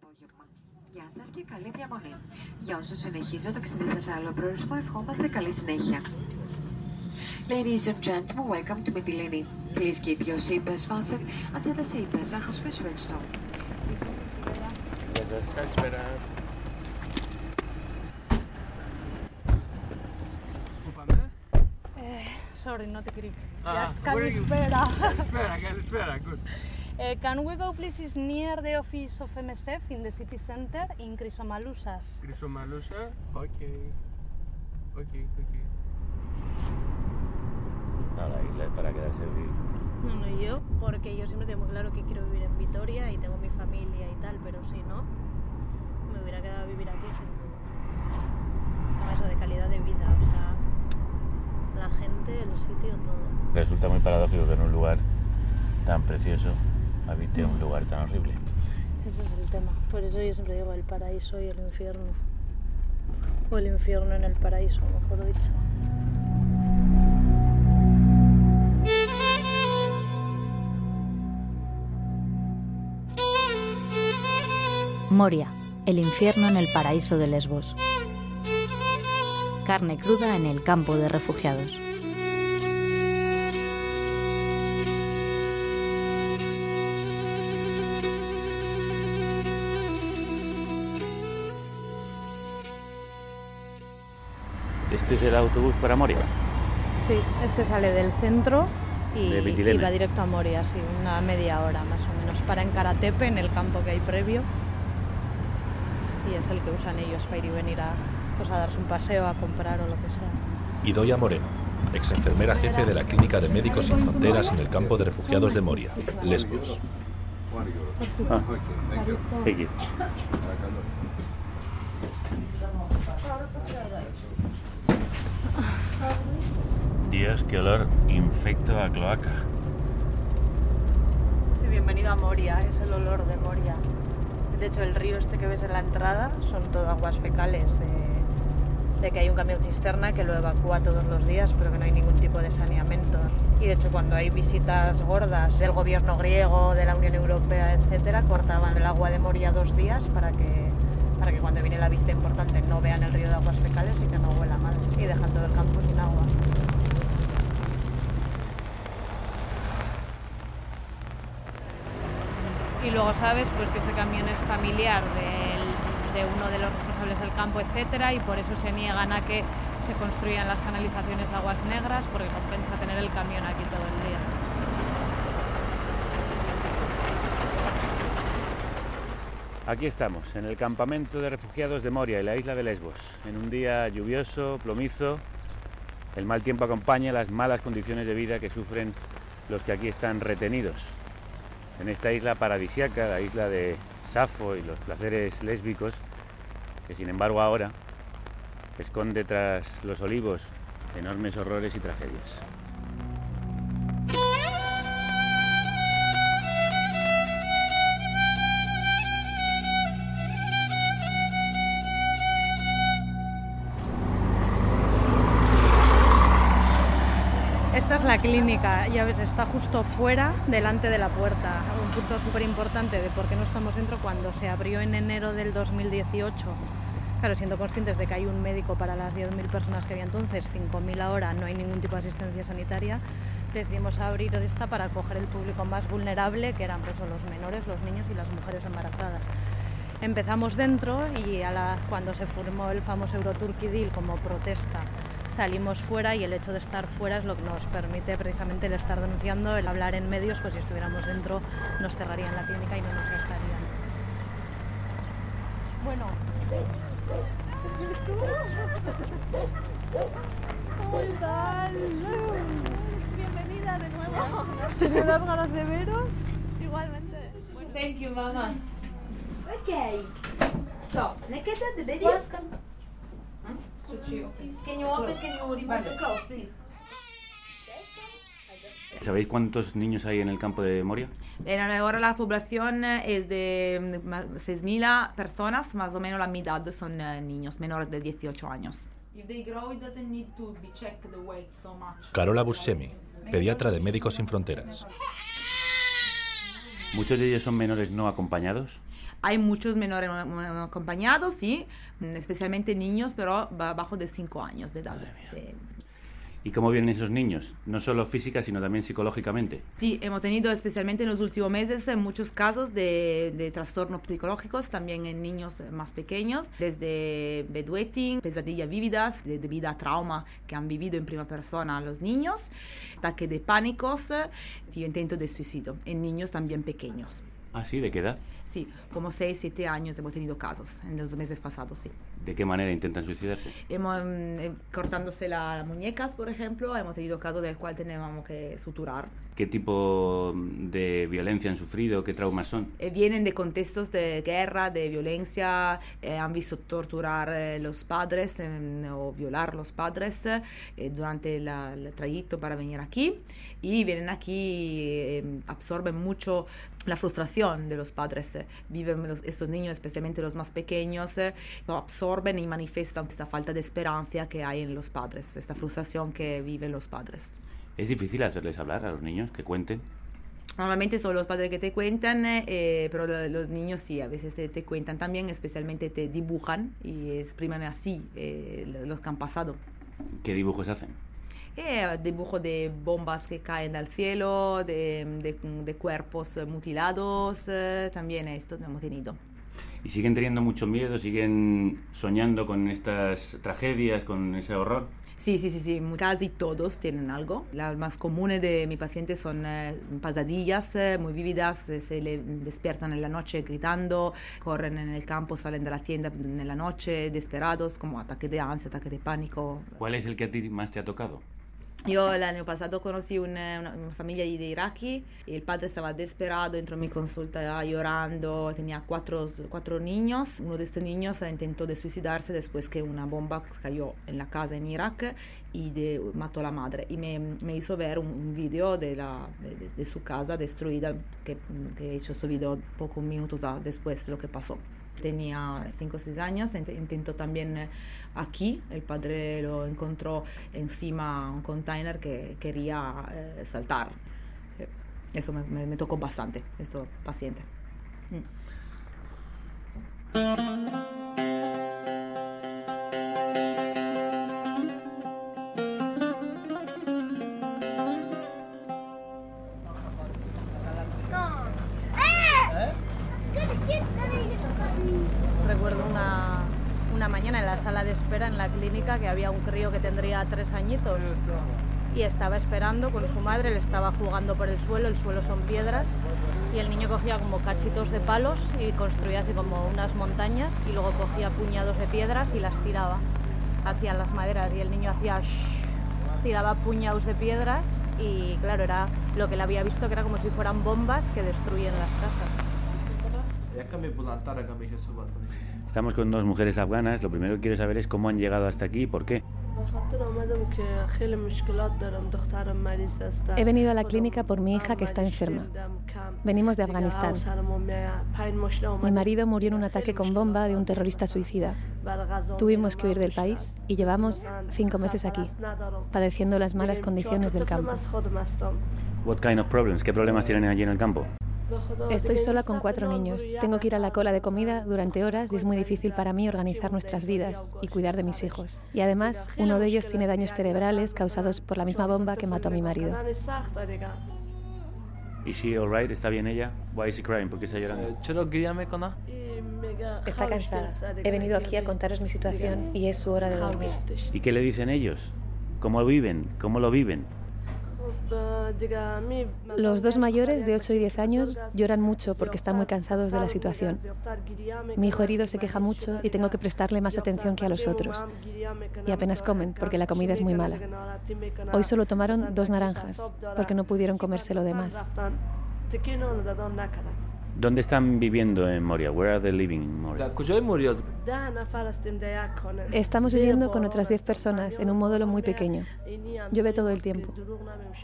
απόγευμα. Γεια σας και καλή διαμονή. Για όσους συνεχίζω το ταξίδι σε άλλο προορισμό, ευχόμαστε καλή συνέχεια. Ladies and gentlemen, welcome to Mytilene. Please keep your seatbelts fastened until the seatbelts are switched on. Καλησπέρα. Πού πάμε; Sorry, not a Greek. Ah, Just where are you? καλησπέρα. Καλησπέρα, καλησπέρα. Good. Uh, can we go please? It's near the office of MSF in the city center in Chrysomalusas. Chrysomalusa? Okay. Okay, okay. No, la isla es para quedarse a vivir. No, no, yo, porque yo siempre tengo claro que quiero vivir en Vitoria y tengo mi familia y tal, pero si no, me hubiera quedado a vivir aquí sin duda. No, eso de calidad de vida, o sea, la gente, el sitio, todo. Resulta muy paradójico que en un lugar tan precioso habite un lugar tan horrible. Ese es el tema. Por eso yo siempre digo el paraíso y el infierno. O el infierno en el paraíso, mejor dicho. Moria, el infierno en el paraíso de Lesbos. Carne cruda en el campo de refugiados. ¿Este es el autobús para Moria? Sí, este sale del centro y, De y va directo a Moria, sí, una media hora más o menos. Para en Karatepe, en el campo que hay previo. Y es el que usan ellos para ir y venir a, pues, a darse un paseo, a comprar o lo que sea. Idoia Moreno, ex enfermera jefe de la Clínica de Médicos Sin Fronteras en el campo de refugiados de Moria, Lesbos. Ah, thank you. Dios, qué olor infecto a cloaca. Sí, bienvenido a Moria, es el olor de Moria. De hecho, el río este que ves en la entrada son todo aguas fecales de, de que hay un camión cisterna que lo evacúa todos los días, pero que no hay ningún tipo de saneamiento. Y de hecho, cuando hay visitas gordas del gobierno griego, de la Unión Europea, etcétera, cortaban el agua de Moria dos días para que, para que cuando viene la vista importante no vean el río de aguas fecales y que no huela mal. Y dejan todo el campo sin agua. y luego sabes pues que ese camión es familiar de uno de los responsables del campo, etcétera, y por eso se niegan a que se construyan las canalizaciones de aguas negras porque compensa tener el camión aquí todo el día. Aquí estamos, en el campamento de refugiados de Moria y la isla de Lesbos. En un día lluvioso, plomizo, el mal tiempo acompaña las malas condiciones de vida que sufren los que aquí están retenidos. En esta isla paradisiaca, la isla de Safo y los placeres lésbicos, que sin embargo ahora esconde tras los olivos enormes horrores y tragedias. Clínica, ya ves, está justo fuera, delante de la puerta. Un punto súper importante de por qué no estamos dentro cuando se abrió en enero del 2018. Claro, siendo conscientes de que hay un médico para las 10.000 personas que había entonces, 5.000 ahora, no hay ningún tipo de asistencia sanitaria, decidimos abrir esta para acoger el público más vulnerable, que eran pues, los menores, los niños y las mujeres embarazadas. Empezamos dentro y a la- cuando se formó el famoso Euroturkey Deal como protesta salimos fuera y el hecho de estar fuera es lo que nos permite precisamente el estar denunciando, el hablar en medios, pues si estuviéramos dentro nos cerrarían la clínica y no nos dejarían. Bueno. ¿Qué tal? Bienvenida de nuevo. ¿Tenía unas ganas de veros? Igualmente. Thank you, Mama. Okay. So, naked the baby. Can you open? Can you remove the clothes, please? ¿Sabéis cuántos niños hay en el campo de Moria? Ahora la población es de mm, ma- 6.000 personas, más o menos la mitad son eh, niños menores de 18 años. If they grow, it doesn't need to be checked the weight so much. Carola Buscemi, pediatra de Médicos Sin Fronteras. ¿Muchos de ellos son menores no acompañados? Hay muchos menores no- acompañados, sí, mm, especialmente niños, pero ba- bajo de 5 años de edad. Sí. ¿Y cómo vienen esos niños? No solo física, sino también psicológicamente. Sí, hemos tenido especialmente en los últimos meses eh, muchos casos de, de trastornos psicológicos, también en niños eh, más pequeños, desde bedwetting, pesadillas vívidas, de- debido a trauma que han vivido en primera persona los niños, ataque de pánicos eh, y intento de suicidio en niños también pequeños. Ah, sí, ¿de qué edad? Como 6, 7 años hemos tenido casos en los meses pasados, sí. ¿De qué manera intentan suicidarse? Hemos, mm, eh, cortándose la- las muñecas, por ejemplo, hemos tenido casos del cual teníamos que suturar. ¿Qué tipo de violencia han sufrido? ¿Qué traumas son? Eh, vienen de contextos de guerra, de violencia, eh, han visto torturar eh, los padres eh, o violar los padres eh, durante la- el trayecto para venir aquí y vienen aquí, eh, absorben mucho la frustración de los padres. eh. Viven los- estos niños, especialmente los más pequeños, lo absorben y manifiestan esta falta de esperanza que hay en los padres, esta frustración que viven los padres. ¿Es difícil hacerles hablar a los niños que cuenten? Normalmente son los padres que te cuentan, eh, pero lo- los niños sí, a veces eh, te cuentan también, especialmente te dibujan y exprimen así eh, lo- los que han pasado. ¿Qué dibujos hacen? Eh, dibujo de bombas que caen del cielo, de, de- de cuerpos mutilados, eh, también esto hemos tenido. ¿Y siguen teniendo mucho miedo? ¿Siguen soñando con estas tragedias, con ese horror? Sí, sí, sí, sí, casi todos tienen algo. Las más comunes de mi paciente son eh, pesadillas eh, muy vívidas, eh, se le despiertan en la noche gritando, corren en el campo, salen de la tienda en la noche desesperados, como ataque de ansia, ataque de pánico. ¿Cuál es el que a ti más te ha tocado? Yo el año pasado conocí una, una- familia de iraquí y el padre estaba desesperado, entró en mi consulta llorando, tenía cuatro, cuatro niños. Uno de estos niños intentó de suicidarse después que una bomba cayó en la casa y de- mató a la madre. Y me, me hizo ver un, un video de, la, de, de- su casa destruida, que, que he hecho video pocos minutos a- después de lo que pasó. Tenía 5 o 6 años, int- intentó también eh, aquí, el padre lo encontró encima un container que quería eh, saltar. Eh, Eso me, me- me tocó bastante, eso paciente. Mm. Que había un crío que tendría tres añitos y estaba esperando con su madre, le estaba jugando por el suelo, el suelo son piedras y el niño cogía como cachitos de palos y construía así como unas montañas y luego cogía puñados de piedras y las tiraba hacia las maderas y el niño hacía tiraba puñados de piedras y claro, era lo que él había visto que era como si fueran bombas que destruyen las casas. Estamos con dos mujeres afganas. Lo primero que quiero saber es cómo han llegado hasta aquí y por qué. He venido a la clínica por mi hija que está enferma. Venimos de Afganistán. Mi marido murió en un ataque con bomba de un terrorista suicida. Tuvimos que huir del país y llevamos cinco meses aquí, padeciendo las malas condiciones del campo. What kind of problems? ¿Qué problemas tienen allí en el campo? Estoy sola con cuatro niños. Tengo que ir a la cola de comida durante horas y es muy difícil para mí organizar nuestras vidas y cuidar de mis hijos. Y además, uno de ellos tiene daños cerebrales causados por la misma bomba que mató a mi marido. ¿Is she alright? ¿Está bien ella? Why is she crying? ¿Por qué está llorando? Está cansada. He venido aquí a contaros mi situación y es su hora de dormir. ¿Y qué le dicen ellos? ¿Cómo viven? ¿Cómo lo viven? Los dos mayores de 8 y 10 años lloran mucho porque están muy cansados de la situación. Mi hijo herido se queja mucho y tengo que prestarle más atención que a los otros. Y apenas comen porque la comida es muy mala. Hoy solo tomaron dos naranjas porque no pudieron comerse lo demás. ¿Dónde están viviendo en Moria? Where are they living in Moria? Estamos viviendo con otras 10 personas en un módulo muy pequeño. Llueve todo el tiempo.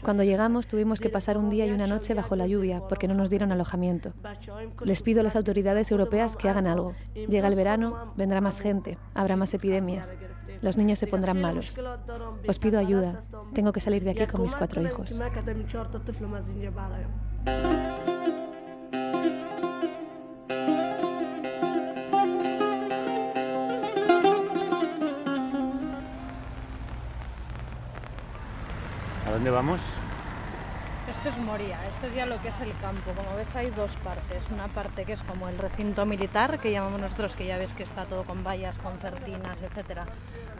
Cuando llegamos tuvimos que pasar un día y una noche bajo la lluvia porque no nos dieron alojamiento. Les pido a las autoridades europeas que hagan algo. Llega el verano, vendrá más gente, habrá más epidemias. Los niños se pondrán malos. Os pido ayuda. Tengo que salir de aquí con mis cuatro hijos. Dónde vamos? Esto es Moria, esto es ya lo que es el campo. Como ves hay dos partes. Una parte que es como el recinto militar, que llamamos nosotros, que ya ves que está todo con vallas, concertinas, etcétera,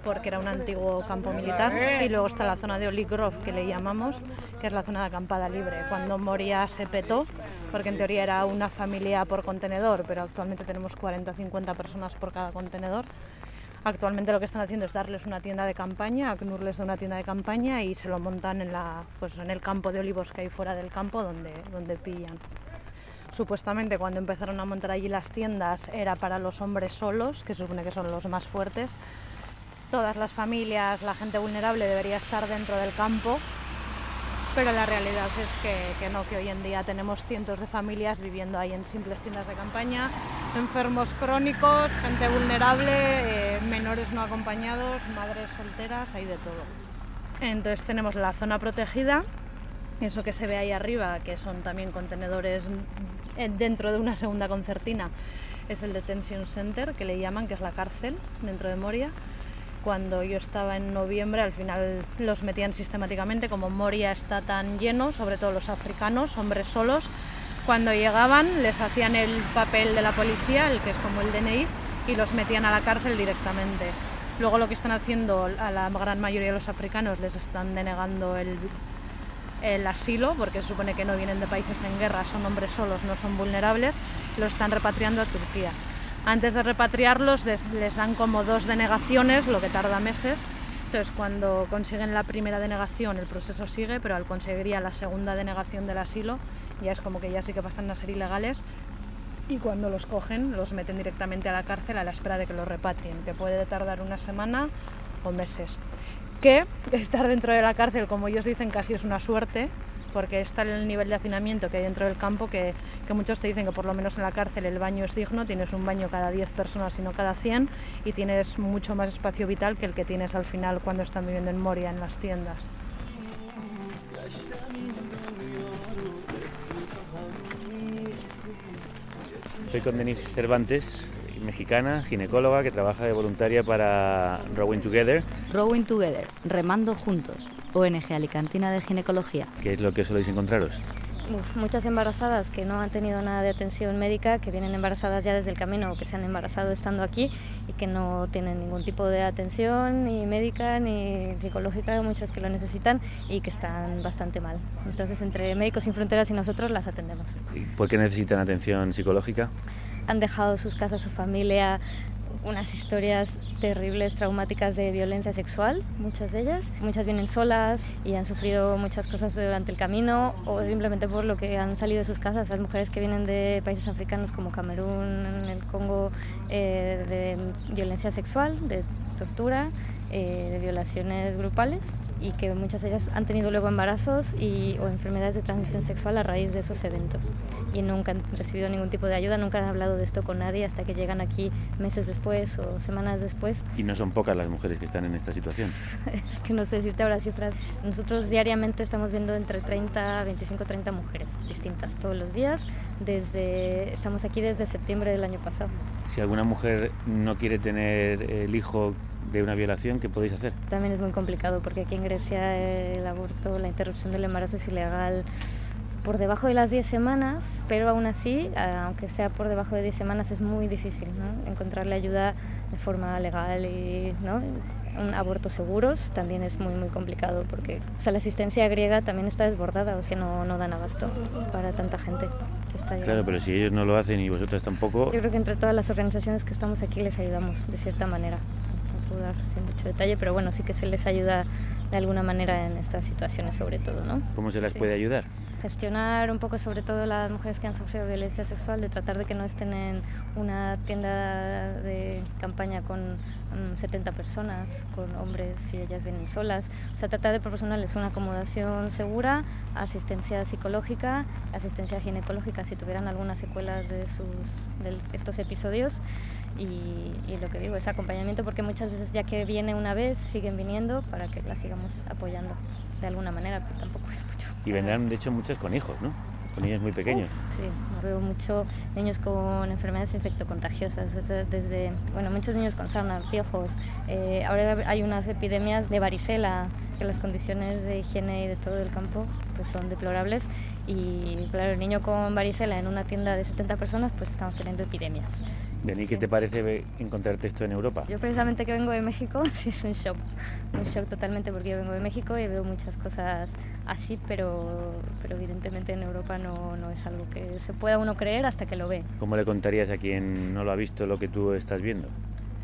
porque era un antiguo campo militar. Y luego está la zona de Oli Grove, que le llamamos, que es la zona de acampada libre. Cuando Moria se petó, porque en teoría era una familia por contenedor, pero actualmente tenemos 40-50 personas por cada contenedor. Actualmente lo que están haciendo es darles una tienda de campaña, a Knur les da una tienda de campaña y se lo montan en, la, pues en el campo de olivos que hay fuera del campo donde, donde pillan. Supuestamente cuando empezaron a montar allí las tiendas era para los hombres solos, que se supone que son los más fuertes. Todas las familias, la gente vulnerable debería estar dentro del campo, pero la realidad es que, no, que hoy en día tenemos cientos de familias viviendo ahí en simples tiendas de campaña, enfermos crónicos, gente vulnerable, eh, menores no acompañados, madres solteras, hay de todo. Entonces tenemos la zona protegida, eso que se ve ahí arriba, que son también contenedores dentro de una segunda concertina, es el Detention Center, que le llaman, que es la cárcel dentro de Moria cuando yo estaba en noviembre, al final los metían sistemáticamente, como Moria está tan lleno, sobre todo los africanos, hombres solos, cuando llegaban les hacían el papel de la policía, el que es como el DNI, y los metían a la cárcel directamente. Luego lo que están haciendo a la gran mayoría de los africanos les están denegando el, el asilo, porque se supone que no vienen de países en guerra, son hombres solos, no son vulnerables, los están repatriando a Turquía. Antes de repatriarlos les, dan como dos denegaciones, lo que tarda meses. Entonces cuando consiguen la primera denegación el proceso sigue, pero al conseguir la segunda denegación del asilo ya es como que ya sí que pasan a ser ilegales y cuando los cogen los meten directamente a la cárcel a la espera de que los repatrien, que puede tardar una semana o meses. Que estar dentro de la cárcel, como ellos dicen, casi es una suerte, porque está el nivel de hacinamiento que hay dentro del campo, que, que, muchos te dicen que por lo menos en la cárcel el baño es digno, tienes un baño cada 10 personas y no cada 100, y tienes mucho más espacio vital que el que tienes al final cuando están viviendo en Moria, en las tiendas. Soy con Denise Cervantes, mexicana, ginecóloga, que trabaja de voluntaria para Rowing Together. Rowing Together, remando juntos, ONG Alicantina de Ginecología. ¿Qué es lo que soléis encontraros? Uf, muchas embarazadas que no han tenido nada de atención médica, que vienen embarazadas ya desde el camino o que se han embarazado estando aquí y que no tienen ningún tipo de atención ni médica ni psicológica, muchas que lo necesitan y que están bastante mal. Entonces, entre Médicos Sin Fronteras y nosotros las atendemos. ¿Y por qué necesitan atención psicológica? Han dejado sus casas, su familia, unas historias terribles, traumáticas de violencia sexual, muchas de ellas. Muchas vienen solas y han sufrido muchas cosas durante el camino o simplemente por lo que han salido de sus casas. Las mujeres que vienen de países africanos como Camerún, el Congo, eh, de violencia sexual, de tortura, eh, de violaciones grupales y que muchas de ellas han tenido luego embarazos y, o enfermedades de transmisión sexual a raíz de esos eventos y nunca han recibido ningún tipo de ayuda, nunca han hablado de esto con nadie hasta que llegan aquí meses después o semanas después. Y no son pocas las mujeres que están en esta situación. es que no sé decirte ahora cifras. Nosotros diariamente estamos viendo entre 30, 25, 30 mujeres distintas todos los días. Desde estamos aquí desde septiembre del año pasado. Si alguna mujer no quiere tener el hijo de una violación, ¿qué podéis hacer? También es muy complicado porque aquí en Grecia el aborto, la interrupción del embarazo es ilegal por debajo de las 10 semanas, pero aún así, aunque sea por debajo de 10 semanas, es muy difícil ¿no? encontrarle ayuda de forma legal y ¿no? un abortos seguros también es muy muy complicado porque o sea, la asistencia griega también está desbordada, o sea, no, no dan abasto para tanta gente que está Claro, pero si ellos no lo hacen y vosotras tampoco... Yo creo que entre todas las organizaciones que estamos aquí les ayudamos de cierta manera dar sin mucho detalle, pero bueno, sí que se les ayuda de alguna manera en estas situaciones sobre todo, ¿no? ¿Cómo se les Sí. puede ayudar? Gestionar un poco sobre todo las mujeres que han sufrido violencia sexual, de tratar de que no estén en una tienda de campaña con mm, 70 personas, con hombres y ellas vienen solas. O sea, tratar de proporcionarles una acomodación segura, asistencia psicológica, asistencia ginecológica si tuvieran alguna secuela de, sus, de estos episodios y, y lo que digo es acompañamiento porque muchas veces ya que viene una vez siguen viniendo para que las sigamos apoyando de alguna manera, pero tampoco es mucho. Y vendrán, de hecho, muchas con hijos, ¿no? Con niños muy pequeños. Sí, veo mucho niños con enfermedades infectocontagiosas, desde, bueno, muchos niños con sarna, piojos. Eh, ahora hay unas epidemias de varicela, que las condiciones de higiene y de todo el campo pues son deplorables y claro, el niño con varicela en una tienda de 70 personas pues estamos teniendo epidemias. Denis, ¿qué te parece encontrarte esto en Europa? Yo precisamente que vengo de México, sí es un shock, un shock totalmente porque yo vengo de México y veo muchas cosas así, pero, pero evidentemente en Europa no, no es algo que se pueda uno creer hasta que lo ve. ¿Cómo le contarías a quien no lo ha visto lo que tú estás viendo?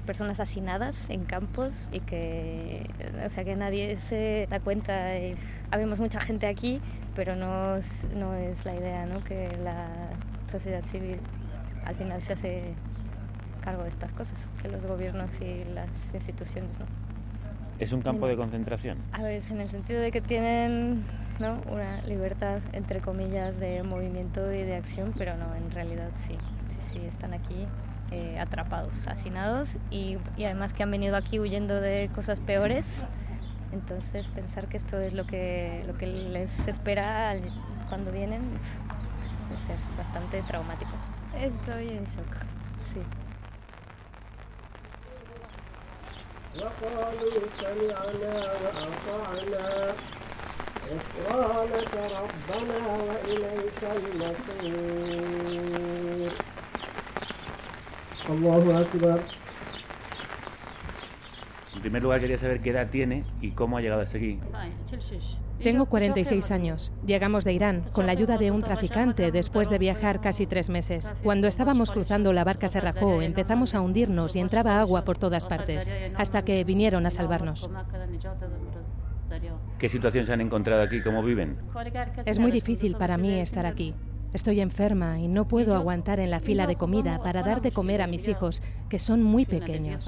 personas hacinadas en campos y que, o sea, que nadie se da cuenta. habemos mucha gente aquí, pero no es, no es la idea, ¿no? Que la sociedad civil al final se hace cargo de estas cosas, que los gobiernos y las instituciones no. ¿Es un campo de concentración? A ver, en el sentido de que tienen ¿no? una libertad, entre comillas, de movimiento y de acción, pero no, en realidad sí, sí, sí, están aquí eh, atrapados, hacinados y, y, además que han venido aquí huyendo de cosas peores. Entonces pensar que esto es lo que, lo que les espera cuando vienen ser bastante traumático. Estoy en shock, sí. En primer lugar, quería saber qué edad tiene y cómo ha llegado hasta aquí. Tengo 46 años. Llegamos de Irán con la ayuda de un traficante después de viajar casi tres meses. Cuando estábamos cruzando la barca se rajó, empezamos a hundirnos y entraba agua por todas partes, hasta que vinieron a salvarnos. ¿Qué situación se han encontrado aquí? ¿Cómo viven? Es muy difícil para mí estar aquí. Estoy enferma y no puedo aguantar en la fila de comida para dar de comer a mis hijos, que son muy pequeños.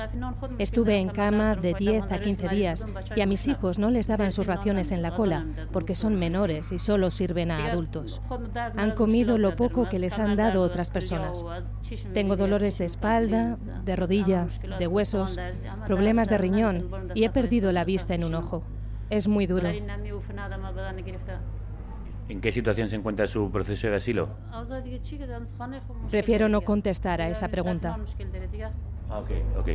Estuve en cama de 10 a 15 días y a mis hijos no les daban sus raciones en la cola porque son menores y solo sirven a adultos. Han comido lo poco que les han dado otras personas. Tengo dolores de espalda, de rodilla, de huesos, problemas de riñón y he perdido la vista en un ojo. Es muy duro. ¿En qué situación se encuentra su proceso de asilo? Prefiero no contestar a esa pregunta. Ah, ok, ok.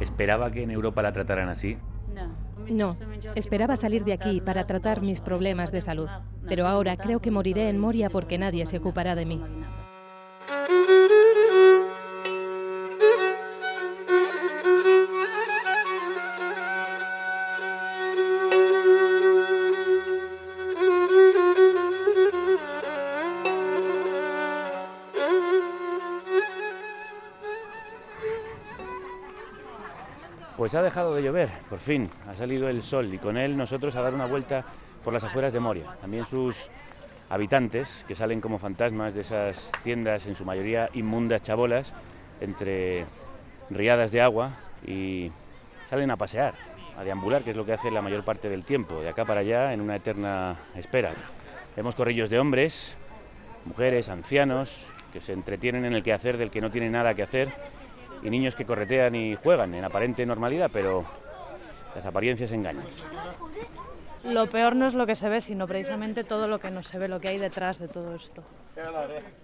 ¿Esperaba que en Europa la trataran así? No, esperaba salir de aquí para tratar mis problemas de salud, pero ahora creo que moriré en Moria porque nadie se ocupará de mí. Pues ha dejado de llover, por fin, ha salido el sol y con él nosotros a dar una vuelta por las afueras de Moria. También sus habitantes, que salen como fantasmas de esas tiendas, en su mayoría inmundas chabolas, entre riadas de agua y salen a pasear, a deambular, que es lo que hace la mayor parte del tiempo, de acá para allá, en una eterna espera. Vemos corrillos de hombres, mujeres, ancianos, que se entretienen en el quehacer del que no tiene nada que hacer y niños que corretean y juegan en aparente normalidad, pero las apariencias engañan. Lo peor no es lo que se ve, sino precisamente todo lo que no se ve, lo que hay detrás de todo esto.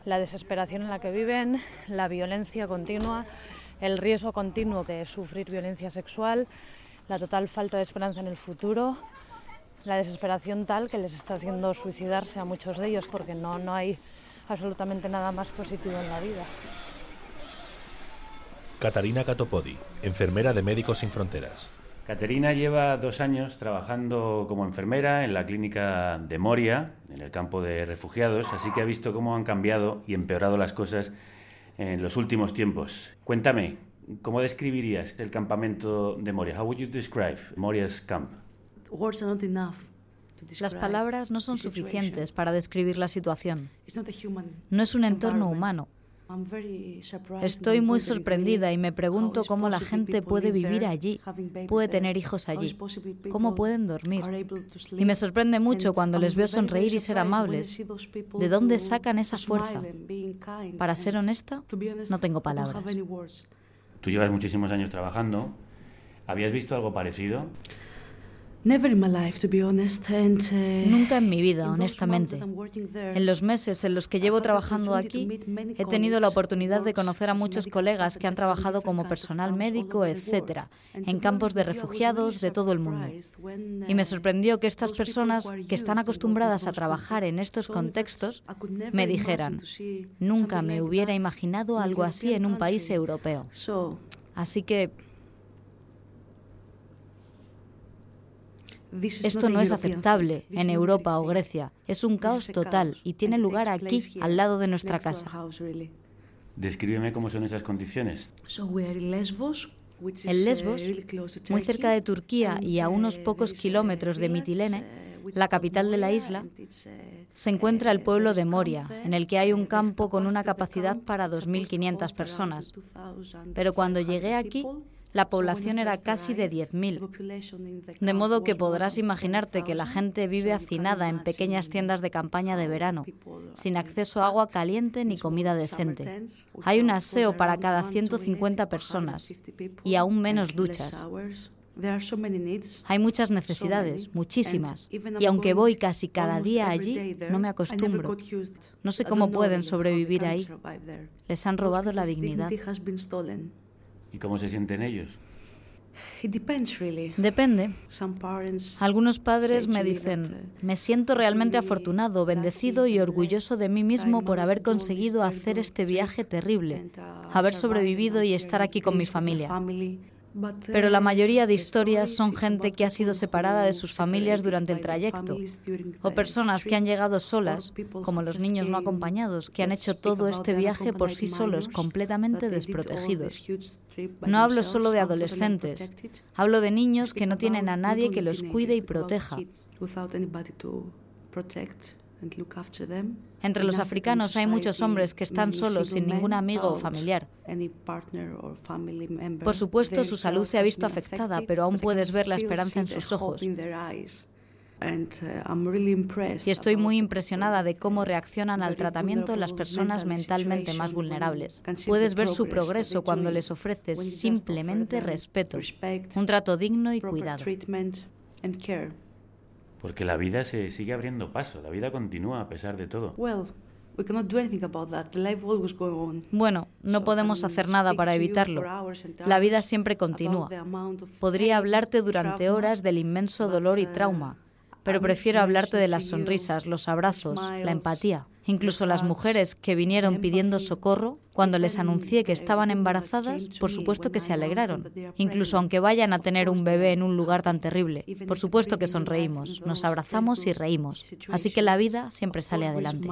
La desesperación en la que viven, la violencia continua, el riesgo continuo de sufrir violencia sexual, la total falta de esperanza en el futuro, la desesperación tal que les está haciendo suicidarse a muchos de ellos porque no, no hay absolutamente nada más positivo en la vida. Catarina Catopodi, enfermera de Médicos Sin Fronteras. Caterina lleva dos años trabajando como enfermera en la clínica de Moria, en el campo de refugiados, así que ha visto cómo han cambiado y empeorado las cosas en los últimos tiempos. Cuéntame, ¿cómo describirías el campamento de Moria? How would you describe Moria's camp? Las palabras no son suficientes para describir la situación. No es un entorno humano, Estoy muy sorprendida y me pregunto cómo la gente puede vivir allí, puede tener hijos allí, cómo pueden dormir. Y me sorprende mucho cuando les veo sonreír y ser amables. ¿De dónde sacan esa fuerza? Para ser honesta, no tengo palabras. Tú llevas muchísimos años trabajando. ¿Habías visto algo parecido? Uh, Nunca en mi vida, honestamente. En los meses en los que llevo trabajando aquí, he tenido la oportunidad de conocer a muchos colegas que han trabajado como personal médico, etcétera, en campos de refugiados de todo el mundo. Y me sorprendió que estas personas que están acostumbradas a trabajar en estos contextos me dijeran, nunca me hubiera imaginado algo así en un país europeo. Así que Esto no es aceptable en Europa o Grecia. Es un caos total y tiene lugar aquí, al lado de nuestra casa. Descríbeme cómo son esas condiciones. En Lesbos, muy cerca de Turquía y a unos pocos kilómetros de Mitilene, la capital de la isla, se encuentra el pueblo de Moria, en el que hay un campo con una capacidad para 2.500 personas. Pero cuando llegué aquí, la población era casi de 10.000. De modo que podrás imaginarte que la gente vive hacinada en pequeñas tiendas de campaña de verano, sin acceso a agua caliente ni comida decente. Hay un aseo para cada 150 personas y aún menos duchas. Hay muchas necesidades, muchísimas. Y aunque voy casi cada día allí, no me acostumbro. No sé cómo pueden sobrevivir ahí. Les han robado la dignidad. ¿Y cómo se sienten ellos? Depende. Algunos padres me dicen, me siento realmente afortunado, bendecido y orgulloso de mí mismo por haber conseguido hacer este viaje terrible, haber sobrevivido y estar aquí con mi familia. Pero la mayoría de historias son gente que ha sido separada de sus familias durante el trayecto, o personas que han llegado solas, como los niños no acompañados, que han hecho todo este viaje por sí solos, completamente desprotegidos. No hablo solo de adolescentes, hablo de niños que no tienen a nadie que los cuide y proteja. Entre los africanos hay muchos hombres que están solos sin ningún amigo o familiar. Por supuesto, su salud se ha visto afectada, pero aún puedes ver la esperanza en sus ojos. Y estoy muy impresionada de cómo reaccionan al tratamiento las personas mentalmente más vulnerables. Puedes ver su progreso cuando les ofreces simplemente respeto, un trato digno y cuidado. Porque la vida se sigue abriendo paso, la vida continúa a pesar de todo. Bueno, no podemos hacer nada para evitarlo. La vida siempre continúa. Podría hablarte durante horas del inmenso dolor y trauma, pero prefiero hablarte de las sonrisas, los abrazos, la empatía. Incluso las mujeres que vinieron pidiendo socorro, cuando les anuncié que estaban embarazadas, por supuesto que se alegraron, incluso aunque vayan a tener un bebé en un lugar tan terrible. Por supuesto que sonreíms, nos abrazamos y reímos. Así que la vida siempre sale adelante.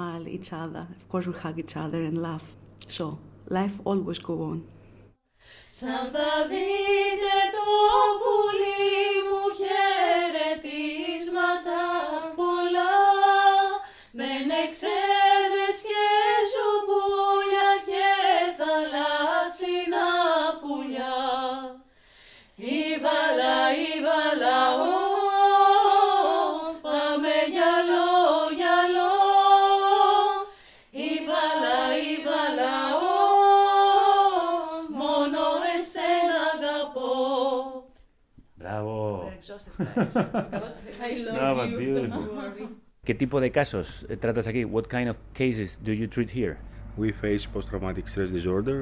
¿Qué tipo de casos eh, tratas aquí? What kind of cases do you treat here?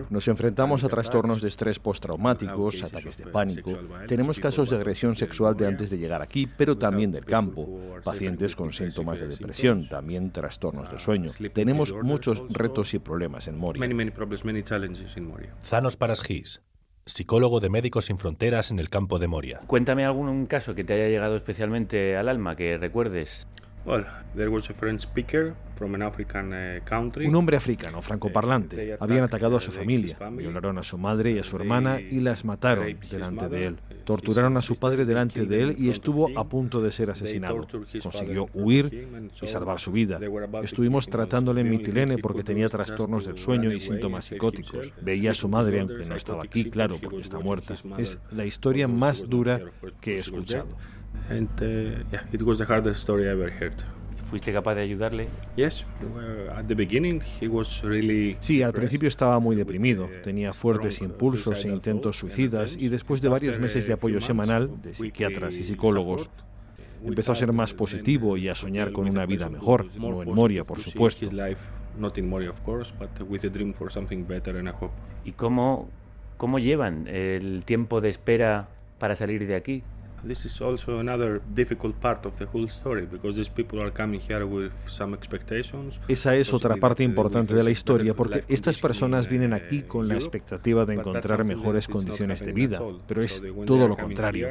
Nos enfrentamos a trastornos de estrés postraumáticos, ataques de pánico. Tenemos casos de agresión sexual de antes de llegar aquí, pero también del campo. Pacientes con síntomas de depresión, también trastornos de sueño. Tenemos muchos retos y problemas en Moria. Zanos Parasgis, psicólogo de Médicos Sin Fronteras en el campo de Moria. Cuéntame algún caso que te haya llegado especialmente al alma, que recuerdes. Un hombre africano, francoparlante. Habían atacado a su familia, violaron a su madre y a su hermana y las mataron delante de él. Torturaron a su padre delante de él y estuvo a punto de ser asesinado. Consiguió huir y salvar su vida. Estuvimos tratándole en Mitilene porque tenía trastornos del sueño y síntomas psicóticos. Veía a su madre, aunque no estaba aquí, claro, porque está muerta. Es la historia más dura que he escuchado. ¿Fuiste capaz de ayudarle? Sí, al principio estaba muy deprimido, tenía fuertes impulsos e intentos suicidas y después de varios meses de apoyo semanal de psiquiatras y psicólogos Empezó a ser más positivo y a soñar con una vida mejor, no en Moria, por supuesto. ¿Y cómo, cómo llevan el tiempo de espera para salir de aquí? This is also another difficult part of the whole story because these people are coming here with some expectations. Esa es otra parte importante de la historia porque estas personas vienen aquí con la expectativa de encontrar mejores condiciones de vida, pero es todo lo contrario.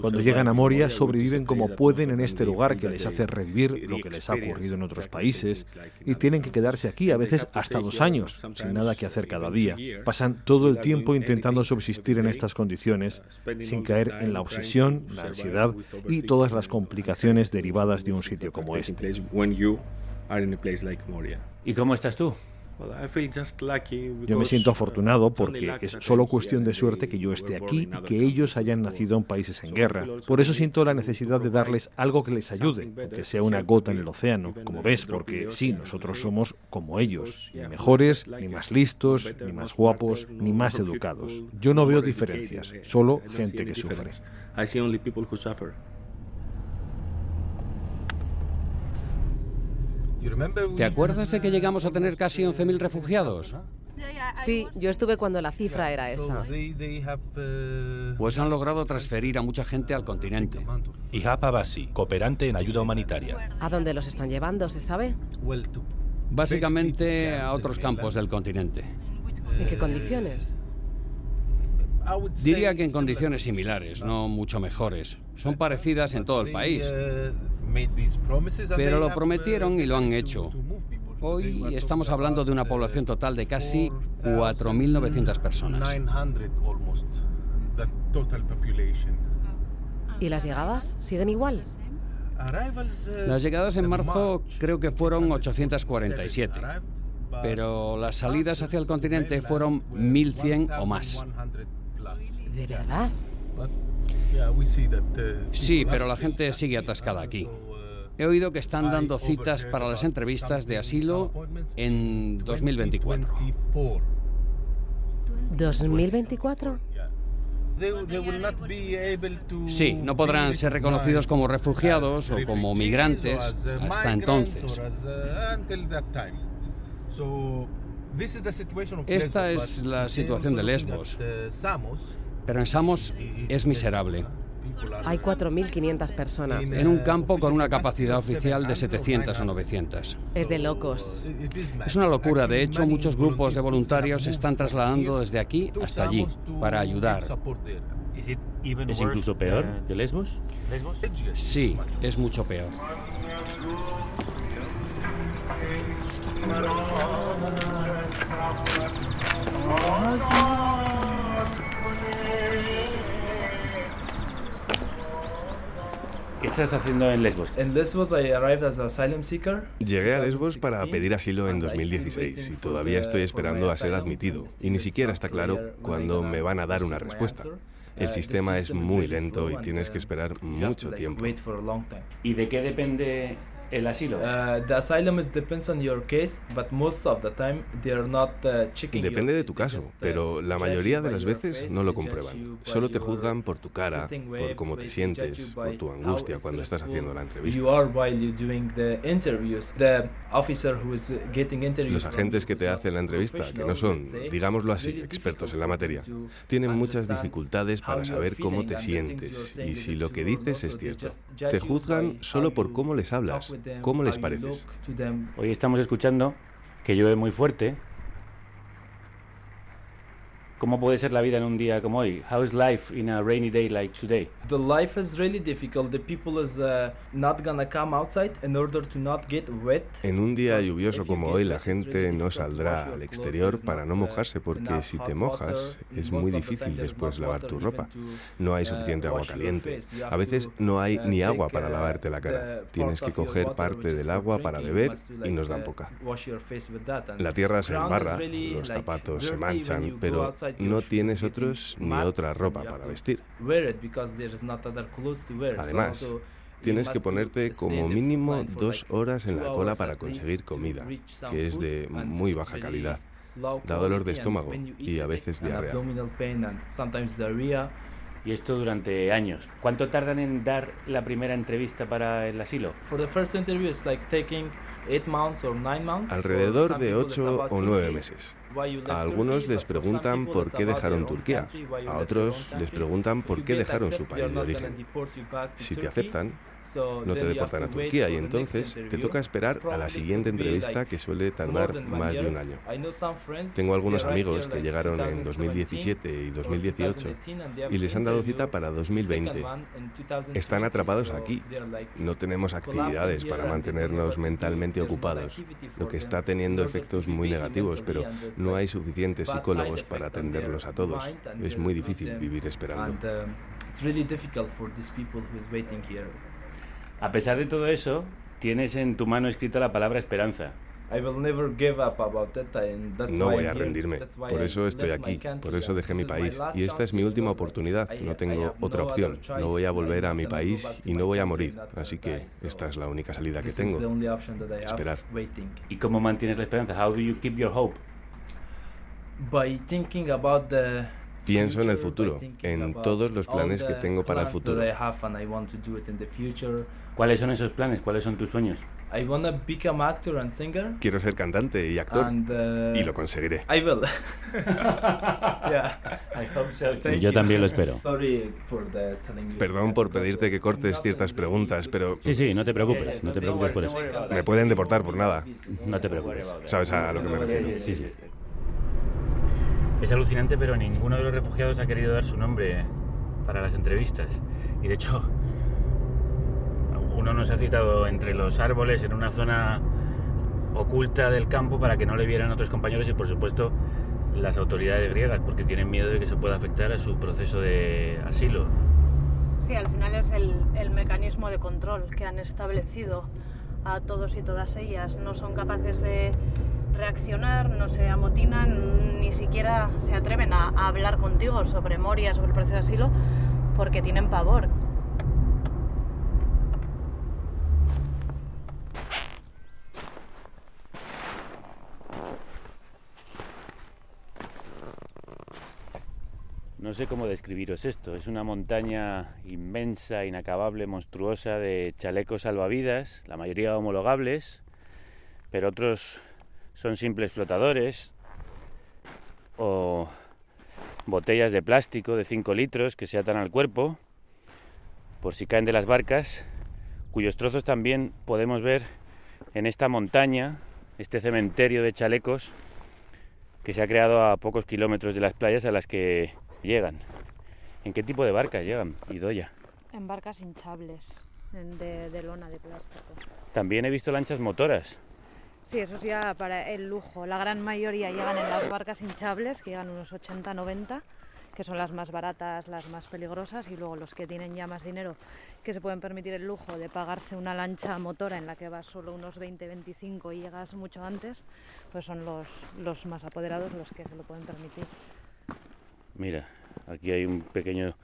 Cuando llegan a Moria sobreviven como pueden en este lugar que les hace revivir lo que les ha ocurrido en otros países y tienen que quedarse aquí a veces hasta dos años sin nada que hacer cada día. Pasan todo el tiempo intentando subsistir en estas condiciones sin caer en la obsesión la ansiedad y todas las complicaciones derivadas de un sitio como este. ¿Y cómo estás tú? Yo me siento afortunado porque es solo cuestión de suerte que yo esté aquí y que ellos hayan nacido en países en guerra. Por eso siento la necesidad de darles algo que les ayude, que sea una gota en el océano, como ves, porque sí, nosotros somos como ellos, ni mejores, ni más listos, ni más guapos, ni más educados. Yo no veo diferencias, solo gente que sufre. I see only people who suffer. ¿Te acuerdas de que llegamos a tener casi 11.000 refugiados? Sí, yo estuve cuando la cifra era esa. Pues han logrado transferir a mucha gente al continente. Ihap Abasi, cooperante en ayuda humanitaria. ¿A dónde los están llevando, se sabe? Básicamente a otros campos del continente. ¿En qué condiciones? Diría que en condiciones similares, no mucho mejores. Son parecidas en todo el país. Pero lo prometieron y lo han hecho. Hoy estamos hablando de una población total de casi 4.900 personas. ¿Y las llegadas siguen igual? Las llegadas en marzo creo que fueron 847, pero las salidas hacia el continente fueron 1.100 o más. ¿De verdad? Sí, pero la gente sigue atascada aquí. He oído que están dando citas para las entrevistas de asilo en 2024. ¿2024? Sí, no podrán ser reconocidos como refugiados o como migrantes hasta entonces. Esta es la situación de Lesbos. Pero en Samos es miserable. Hay 4.500 personas. En un campo con una capacidad oficial de 700 o 900. Es de locos. Es una locura. De hecho, muchos grupos de voluntarios se están trasladando desde aquí hasta allí para ayudar. ¿Es incluso peor que Lesbos? Sí, es mucho peor. ¿Qué estás haciendo en Lesbos? Llegué a Lesbos para pedir asilo en 2016 y todavía estoy esperando a ser admitido. Y ni siquiera está claro cuándo me van a dar una respuesta. El sistema es muy lento y tienes que esperar mucho tiempo. ¿Y de qué depende el asilo? Depende de tu caso, pero la mayoría de las veces no lo comprueban. Solo te juzgan por tu cara, por cómo te sientes, por tu angustia cuando estás haciendo la entrevista. Los agentes que te hacen la entrevista, que no son, digámoslo así, expertos en la materia, tienen muchas dificultades para saber cómo te sientes y si lo que dices es cierto. Te juzgan solo por cómo les hablas, ¿Cómo les pareces? Hoy estamos escuchando que llueve muy fuerte ¿Cómo puede ser la vida en un día como hoy? How is life in a rainy day like today? The life is really difficult. The people is uh, not gonna come outside in order to not get wet. En un día lluvioso como hoy, la gente no saldrá al exterior para no mojarse porque si te mojas es muy difícil después lavar tu ropa. No hay suficiente agua caliente. A veces no hay ni agua para lavarte la cara. Tienes que coger parte del agua para beber y nos dan poca. La tierra se embarra, los zapatos se manchan, pero no tienes otros ni otra ropa para vestir. Además, tienes que ponerte como mínimo dos horas en la cola para conseguir comida, que es de muy baja calidad. Da dolor de estómago y a veces diarrea. Y esto durante años. ¿Cuánto tardan en dar la primera entrevista para el asilo? Alrededor de 8 o 9 meses. A algunos les preguntan por qué dejaron Turquía, a otros les preguntan por qué dejaron su país de origen. Si te aceptan, no te deportan a Turquía y entonces te toca esperar a la siguiente entrevista que suele tardar más de un año. Tengo algunos amigos que llegaron en 2017 y 2018 y les han dado cita para 2020. Están atrapados aquí. No tenemos actividades para mantenernos mentalmente ocupados, lo que está teniendo efectos muy negativos, pero no hay suficientes psicólogos para atenderlos a todos. Es muy difícil vivir esperando. A pesar de todo eso, tienes en tu mano escrita la palabra esperanza. No voy a rendirme. Por eso estoy aquí. Por eso dejé mi país. Y esta es mi última oportunidad. No tengo otra opción. No voy a volver a mi país y no voy a morir. Así que esta es la única salida que tengo. Esperar. ¿Y cómo mantienes la esperanza? How do you keep your hope? Pienso en el futuro, en todos los planes que tengo para el futuro. ¿Cuáles son esos planes? ¿Cuáles son tus sueños? Quiero ser cantante y actor uh, y lo conseguiré. Yo también lo espero. Perdón por pedirte que cortes ciertas preguntas, pero... Sí, sí, no te preocupes, no te preocupes por eso. Me pueden deportar por nada. No te preocupes. ¿Sabes a lo que me refiero? Sí, sí. Es alucinante, pero ninguno de los refugiados ha querido dar su nombre para las entrevistas. Y de hecho, uno nos ha citado entre los árboles en una zona oculta del campo para que no le vieran otros compañeros y por supuesto las autoridades griegas porque tienen miedo de que eso pueda afectar a su proceso de asilo. Sí, al final es el, el mecanismo de control que han establecido a todos y todas ellas. No son capaces de reaccionar, no se amotinan, ni siquiera se atreven a, hablar contigo sobre Moria, sobre el proceso de asilo, porque tienen pavor. No sé cómo describiros esto. Es una montaña inmensa, inacabable, monstruosa de chalecos salvavidas, la mayoría homologables, pero otros son simples flotadores o botellas de plástico de 5 litros que se atan al cuerpo por si caen de las barcas, cuyos trozos también podemos ver en esta montaña, este cementerio de chalecos que se ha creado a pocos kilómetros de las playas a las que llegan. ¿En qué tipo de barcas llegan, Idoya? En barcas hinchables, de, de lona de plástico. También he visto lanchas motoras, Sí, eso es ya para el lujo. La gran mayoría llegan en las barcas hinchables, que llegan unos 80-90, que son las más baratas, las más peligrosas, y luego los que tienen ya más dinero, que se pueden permitir el lujo de pagarse una lancha motora en la que vas solo unos 20-25 y llegas mucho antes, pues son los, los más apoderados los que se lo pueden permitir. Mira, aquí hay un pequeño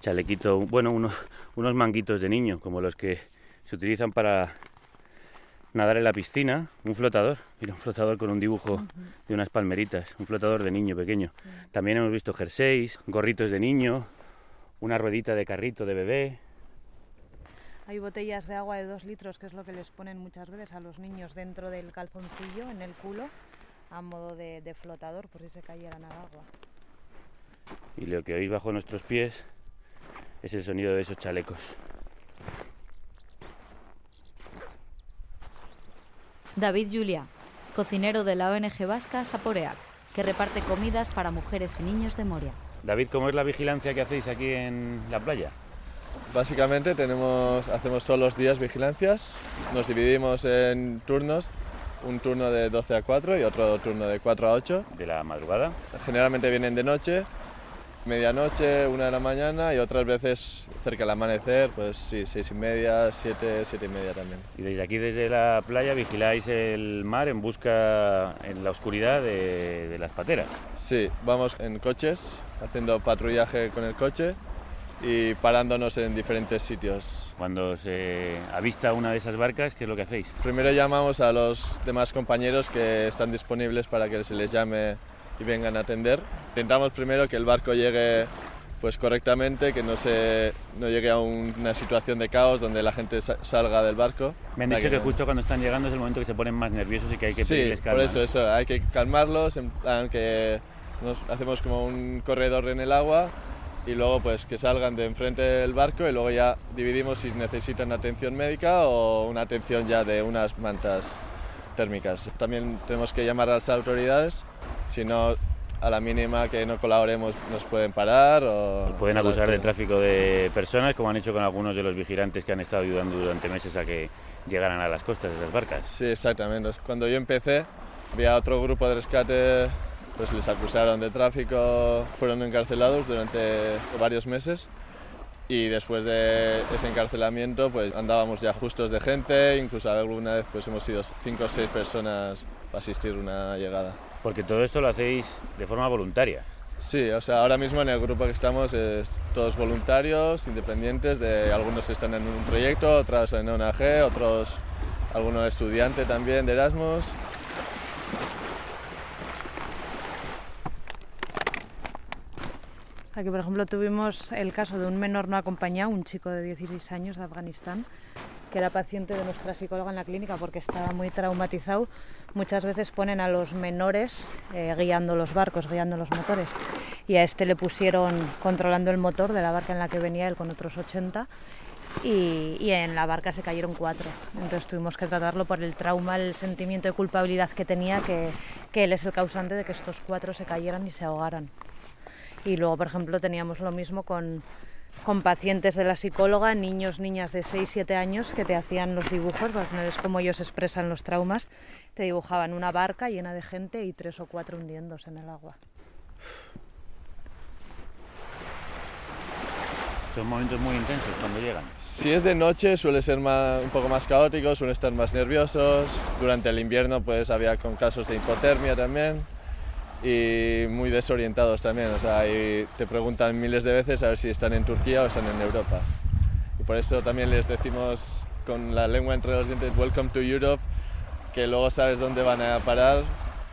chalequito, bueno, unos, unos manguitos de niño, como los que se utilizan para nadar en la piscina, un flotador, mira, un flotador con un dibujo de unas palmeritas, un flotador de niño pequeño. También hemos visto jerseys, gorritos de niño, una ruedita de carrito de bebé. Hay botellas de agua de dos litros, que es lo que les ponen muchas veces a los niños dentro del calzoncillo, en el culo, a modo de, de flotador, por si se cayeran al agua. Y lo que oís bajo nuestros pies es el sonido de esos chalecos. David Julia, cocinero de la ONG vasca Saporeac, que reparte comidas para mujeres y niños de Moria. David, ¿cómo es la vigilancia que hacéis aquí en la playa? Básicamente tenemos, hacemos todos los días vigilancias, nos dividimos en turnos, un turno de 12 a 4 y otro turno de 4 a 8. ¿De la madrugada? Generalmente vienen de noche medianoche, una de la mañana y otras veces cerca del amanecer, pues sí, seis y media, siete, siete y media también. Y desde aquí, desde la playa, vigiláis el mar en busca, en la oscuridad de, de las pateras. Sí, vamos en coches, haciendo patrullaje con el coche y parándonos en diferentes sitios. Cuando se avista una de esas barcas, ¿qué es lo que hacéis? Primero llamamos a los demás compañeros que están disponibles para que se les llame y vengan a atender. Intentamos primero que el barco llegue pues correctamente, que no se no llegue a una situación de caos donde la gente salga del barco. Me han dicho que, justo cuando están llegando es el momento que se ponen más nerviosos y que hay que sí, pedirles calma. por eso, eso, hay que calmarlos, aunque nos hacemos como un corredor en el agua y luego pues que salgan de enfrente del barco y luego ya dividimos si necesitan atención médica o una atención ya de unas mantas térmicas. También tenemos que llamar a las autoridades, si no a la mínima que no colaboremos nos pueden parar o... pueden acusar de tráfico de personas, como han hecho con algunos de los vigilantes que han estado ayudando durante meses a que llegaran a las costas de las barcas. Sí, exactamente. Cuando yo empecé, había otro grupo de rescate, pues les acusaron de tráfico, fueron encarcelados durante varios meses y después de ese encarcelamiento pues andábamos ya justos de gente, incluso alguna vez pues hemos sido cinco o seis personas para asistir una llegada. Porque todo esto lo hacéis de forma voluntaria. Sí, o sea, ahora mismo en el grupo que estamos es todos voluntarios, independientes, de algunos están en un proyecto, otros en ONG, otros algunos estudiantes también de Erasmus. Aquí, por ejemplo, tuvimos el caso de un menor no acompañado, un chico de 16 años de Afganistán, que era paciente de nuestra psicóloga en la clínica porque estaba muy traumatizado. Muchas veces ponen a los menores eh, guiando los barcos, guiando los motores. Y a este le pusieron controlando el motor de la barca en la que venía él con otros 80 y, en la barca se cayeron cuatro. Entonces tuvimos que tratarlo por el trauma, el sentimiento de culpabilidad que tenía, que, que él es el causante de que estos cuatro se cayeran y se ahogaran. Y luego, por ejemplo, teníamos lo mismo con con pacientes de la psicóloga, niños, niñas de 6, 7 años que te hacían los dibujos, pues no es como ellos expresan los traumas, te dibujaban una barca llena de gente y tres o cuatro hundiéndose en el agua. Son momentos muy intensos cuando llegan. Si es de noche suele ser un poco más caótico, suelen estar más nerviosos. Durante el invierno pues había con casos de hipotermia también y muy desorientados también. O sea, y te preguntan miles de veces a ver si están en Turquía o están en Europa. Y por eso también les decimos con la lengua entre los dientes, Welcome to Europe, que luego sabes dónde van a parar,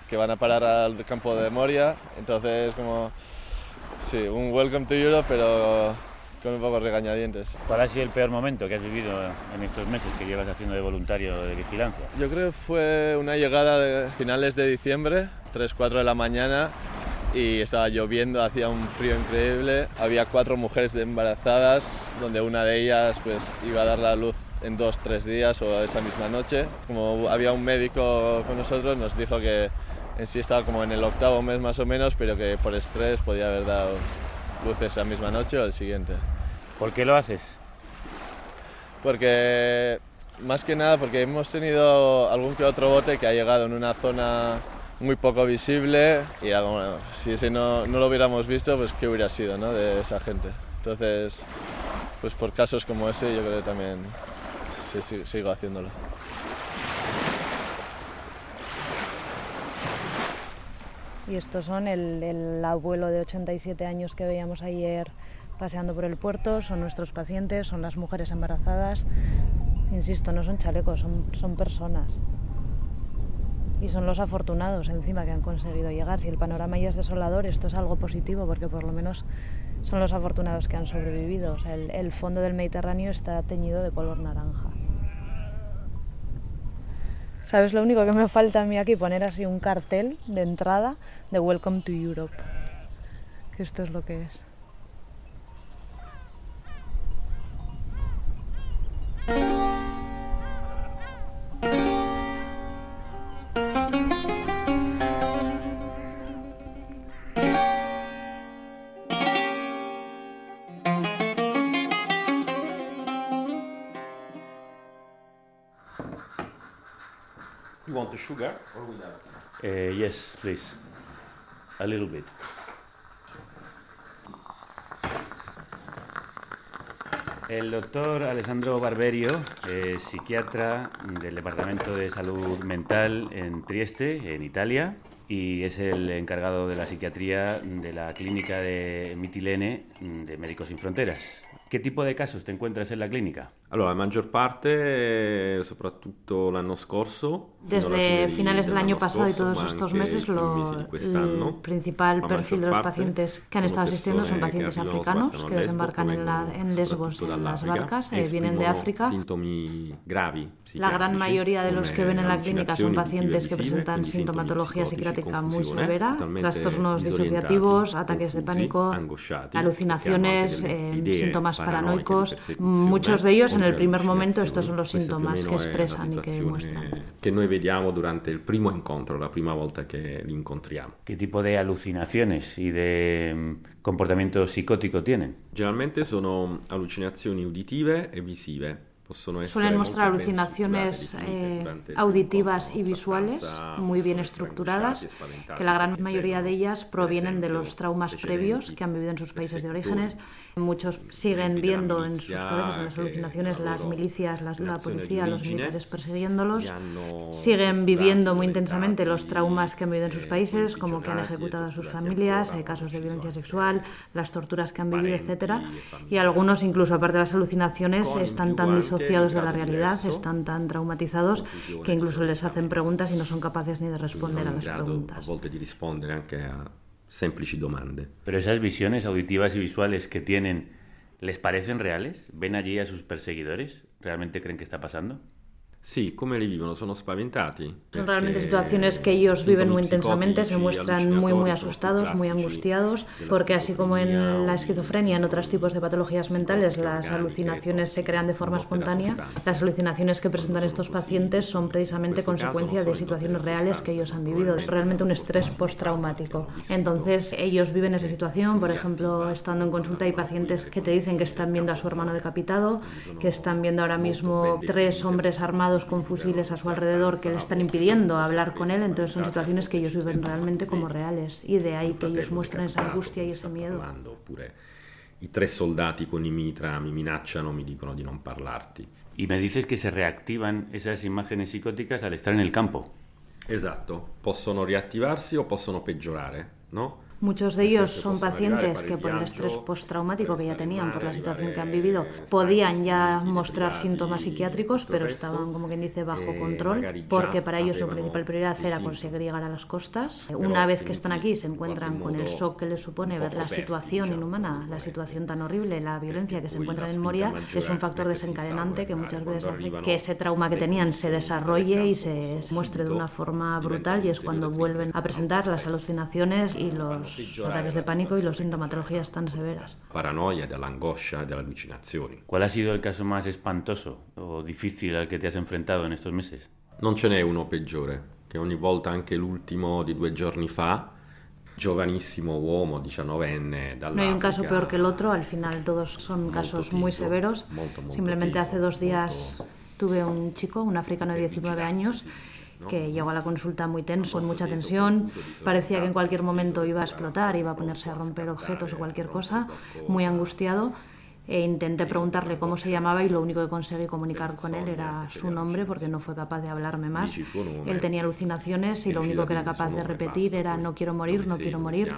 que van a parar al campo de Moria. Entonces, como, sí, un Welcome to Europe, pero con un poco regañadientes. ¿Cuál ha sido el peor momento que has vivido en estos meses que llevas haciendo de voluntario de vigilancia? Yo creo que fue una llegada de finales de diciembre, 3, 4 de la mañana y estaba lloviendo, hacía un frío increíble. Había cuatro mujeres embarazadas, donde una de ellas pues iba a dar la luz en dos, tres días o esa misma noche. Como había un médico con nosotros, nos dijo que en sí estaba como en el octavo mes más o menos, pero que por estrés podía haber dado luz esa misma noche o el siguiente. ¿Por qué lo haces? Porque, más que nada, porque hemos tenido algún que otro bote que ha llegado en una zona muy poco visible y si ese no, no, lo hubiéramos visto, pues qué hubiera sido ¿no? de esa gente. Entonces, pues por casos como ese yo creo que también sí, sigo haciéndolo. Y estos son el, el, abuelo de 87 años que veíamos ayer paseando por el puerto, son nuestros pacientes, son las mujeres embarazadas. Insisto, no son chalecos, son, son personas y son los afortunados encima que han conseguido llegar. Si el panorama ya es desolador, esto es algo positivo porque por lo menos son los afortunados que han sobrevivido. Sea, el, fondo del Mediterráneo está teñido de color naranja. ¿Sabes lo único que me falta a mí aquí? Poner así un cartel de entrada de Welcome to Europe. Que esto es lo que es. Sugar or without? Uh, yes, please. A little bit. El doctor Alessandro Barberio, eh, psiquiatra del Departamento de Salud Mental en Trieste, en Italia, y es el encargado de la psiquiatría de la clínica de Mitilene de Médicos Sin Fronteras. ¿Qué tipo de casos te encuentras en la clínica? Allora, la maggior parte, soprattutto l'anno scorso. Desde finales del año pasado y todos estos meses, lo, el principal perfil de los pacientes que han estado asistiendo son pacientes africanos que desembarcan en, la, en Lesbos en las barcas, eh, vienen de África. La gran mayoría de los que ven en la clínica son pacientes que presentan sintomatología psiquiátrica muy severa, trastornos disociativos, ataques de pánico, alucinaciones, eh, síntomas paranoicos. Muchos de ellos en el primer momento estos son los síntomas que expresan y que muestran. Que noi vediamo durante il primo incontro, la prima volta che li incontriamo. ¿Qué tipo de alucinaciones y de mm, comportamiento psicótico tienen? Generalmente sono allucinazioni uditive e visive. Suelen mostrar alucinaciones eh, auditivas y visuales muy bien estructuradas, que la gran mayoría de ellas provienen de los traumas previos que han vivido en sus países de orígenes. Muchos siguen viendo en sus cabezas, en las alucinaciones, las milicias, la policía, los militares persiguiéndolos. Siguen viviendo muy intensamente los traumas que han vivido en sus países, como que han ejecutado a sus familias, hay casos de violencia sexual, las torturas que han vivido, etc. Y algunos, incluso aparte de las alucinaciones, están tan disociados disociados de la realidad, están tan traumatizados que incluso les hacen preguntas y no son capaces ni de responder a las preguntas. Pero esas visiones auditivas y visuales que tienen, ¿les parecen reales? ¿Ven allí a sus perseguidores? ¿Realmente creen que está pasando? Sí, ¿cómo le viven? ¿Son spaventati? Son realmente situaciones que ellos viven muy intensamente, se muestran muy, muy asustados, muy angustiados, porque así como en la esquizofrenia, en otros tipos de patologías mentales, las alucinaciones se crean de forma espontánea, las alucinaciones que presentan estos pacientes son precisamente consecuencia de situaciones reales que ellos han vivido, es realmente un estrés postraumático. Entonces, ellos viven esa situación, por ejemplo, estando en consulta hay pacientes que te dicen que están viendo a su hermano decapitado, que están viendo ahora mismo tres hombres armados con fusiles a su alrededor que le están impidiendo hablar con él, entonces son situaciones que ellos viven realmente como reales y de ahí que ellos muestren esa angustia y ese miedo. I tres soldati con i mitra mi minacciano, mi dicono di non parlarti. Y me dices que se reactivan esas imágenes psicóticas al estar en el campo. Esatto, possono riattivarsi o possono peggiorare, no? Muchos de ellos son pacientes que por el estrés postraumático que ya tenían, por la situación que han vivido, podían ya mostrar síntomas psiquiátricos, pero estaban, como quien dice, bajo control, porque para ellos su principal prioridad era conseguir llegar a las costas. Una vez que están aquí, se encuentran con el shock que les supone ver la situación inhumana, la situación tan horrible, la violencia que se encuentran en Moria, es un factor desencadenante que muchas veces hace que ese trauma que tenían se desarrolle y se muestre de una forma brutal, y es cuando vuelven a presentar las alucinaciones y los los ataques de pánico y las sintomatologías tan severas. Paranoia, de la angoscia, de la alucinazioni. ¿Cuál ha sido el caso más espantoso o difícil al que te has enfrentado en estos meses? Non ce n'è uno peggiore, che ogni volta anche l'ultimo di due giorni fa giovanissimo uomo, 19enne, No hay un caso peor que el otro, al final todos son casos muy severos. Simplemente hace dos días tuve un chico, un africano de 19 años, que llegó a la consulta muy tenso, con mucha tensión, parecía que en cualquier momento iba a explotar, iba a ponerse a romper objetos o cualquier cosa, muy angustiado e intenté preguntarle cómo se llamaba y lo único que conseguí comunicar con él era su nombre porque no fue capaz de hablarme más. Él tenía alucinaciones y lo único que era capaz de repetir era no quiero morir, no quiero morir.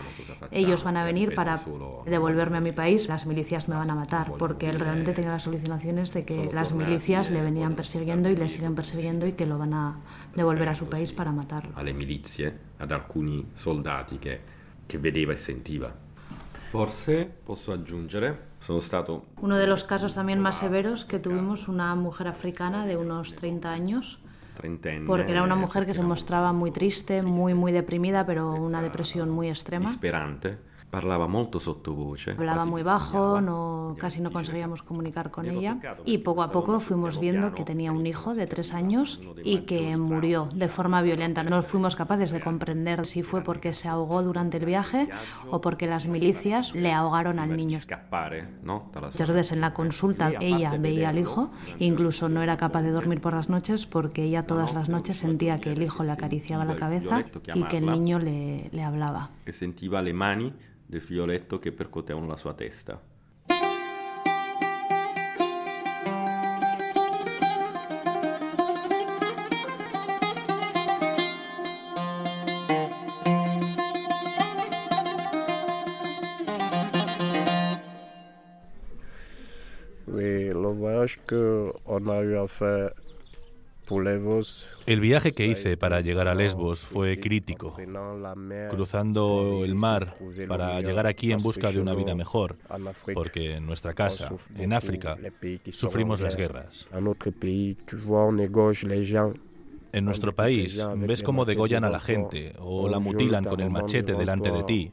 Ellos van a venir para devolverme a mi país, las milicias me van a matar porque él realmente tenía las alucinaciones de que las milicias le venían persiguiendo y le siguen persiguiendo y que lo van a devolver a su país para matarlo. A milizie, ad alcuni soldati che, che vedeva e sentiva. Forse posso aggiungere uno de los casos también más severos que tuvimos, una mujer africana de unos 30 años, porque era una mujer que se mostraba muy triste, muy, muy deprimida, pero una depresión muy extrema. Parlava molto sottovoce. Hablaba muy bajo, no, casi no conseguíamos comunicar con ella y poco a poco fuimos viendo que tenía un hijo de tres años y que murió de forma violenta. No fuimos capaces de comprender si fue porque se ahogó durante el viaje o porque las milicias le ahogaron al niño. Muchas veces en la consulta ella veía al hijo, incluso no era capaz de dormir por las noches porque ella todas las noches sentía que el hijo le acariciaba la cabeza y que el niño le, le hablaba. Que sentía le mani del figlioletto che percuotevano la sua testa. El viaje que hice para llegar a Lesbos fue crítico, cruzando el mar para llegar aquí en busca de una vida mejor, porque en nuestra casa, en África, sufrimos las guerras. En nuestro país ves cómo degollan a la gente o la mutilan con el machete delante de ti.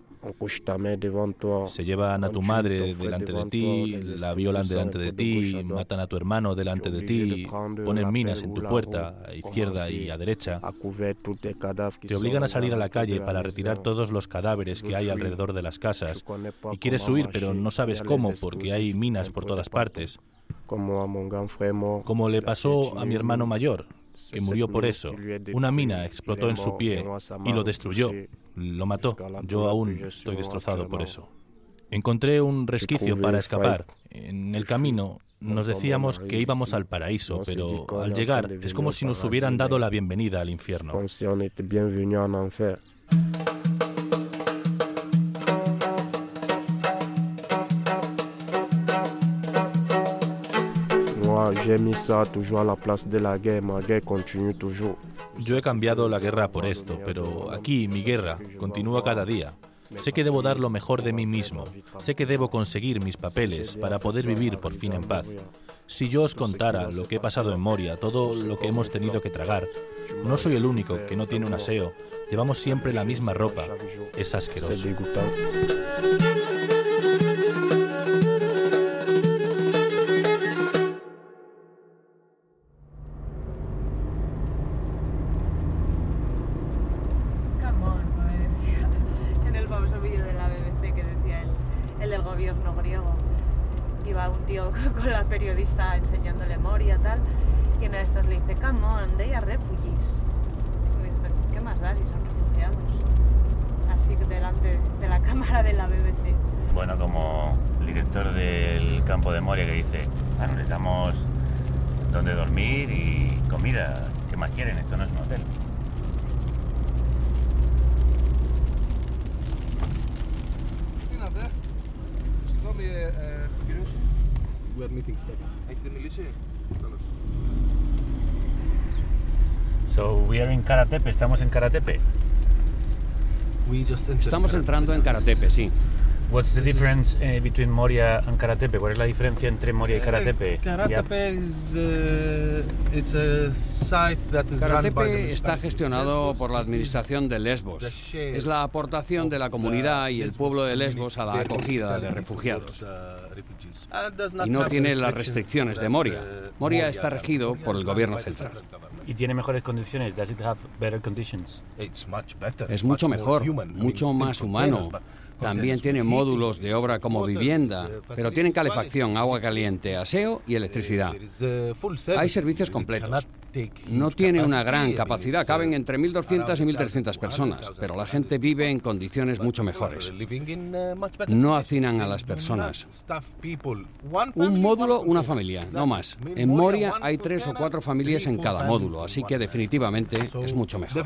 Se llevan a tu madre delante de ti, la violan delante de ti, matan a tu hermano delante de ti, ponen minas en tu puerta, a izquierda y a derecha. Te obligan a salir a la calle para retirar todos los cadáveres que hay alrededor de las casas. Y quieres huir, pero no sabes cómo, porque hay minas por todas partes. Como le pasó a mi hermano mayor, que murió por eso. Una mina explotó en su pie y lo destruyó, lo mató. Yo aún estoy destrozado por eso. Encontré un resquicio para escapar. En el camino nos decíamos que íbamos al paraíso, pero al llegar es como si nos hubieran dado la bienvenida al infierno. Yo he cambiado la guerra por esto, pero aquí mi guerra continúa cada día. Sé que debo dar lo mejor de mí mismo. Sé que debo conseguir mis papeles para poder vivir por fin en paz. Si yo os contara lo que he pasado en Moria, todo lo que hemos tenido que tragar, no soy el único que no tiene un aseo. Llevamos siempre la misma ropa. Es asqueroso. We are in Karatepe, estamos en Karatepe. Estamos entrando en Karatepe, sí. What's the difference uh, between Moria and Karatepe? ¿Cuál es la diferencia entre Moria y Karatepe? Karatepe está gestionado por la administración de Lesbos. Es la aportación de la comunidad y el pueblo de Lesbos a la acogida de refugiados. Y no tiene las restricciones de Moria. Moria está regido por el gobierno central. ¿Y tiene mejores condiciones? Es mucho mejor, mucho más humano. También tiene módulos de obra como vivienda, pero tienen calefacción, agua caliente, aseo y electricidad. Hay servicios completos. No tiene una gran capacidad, caben entre 1.200 y 1.300 personas, pero la gente vive en condiciones mucho mejores. No hacinan a las personas. Un módulo, una familia, no más. En Moria hay tres o cuatro familias en cada módulo, así que definitivamente es mucho mejor.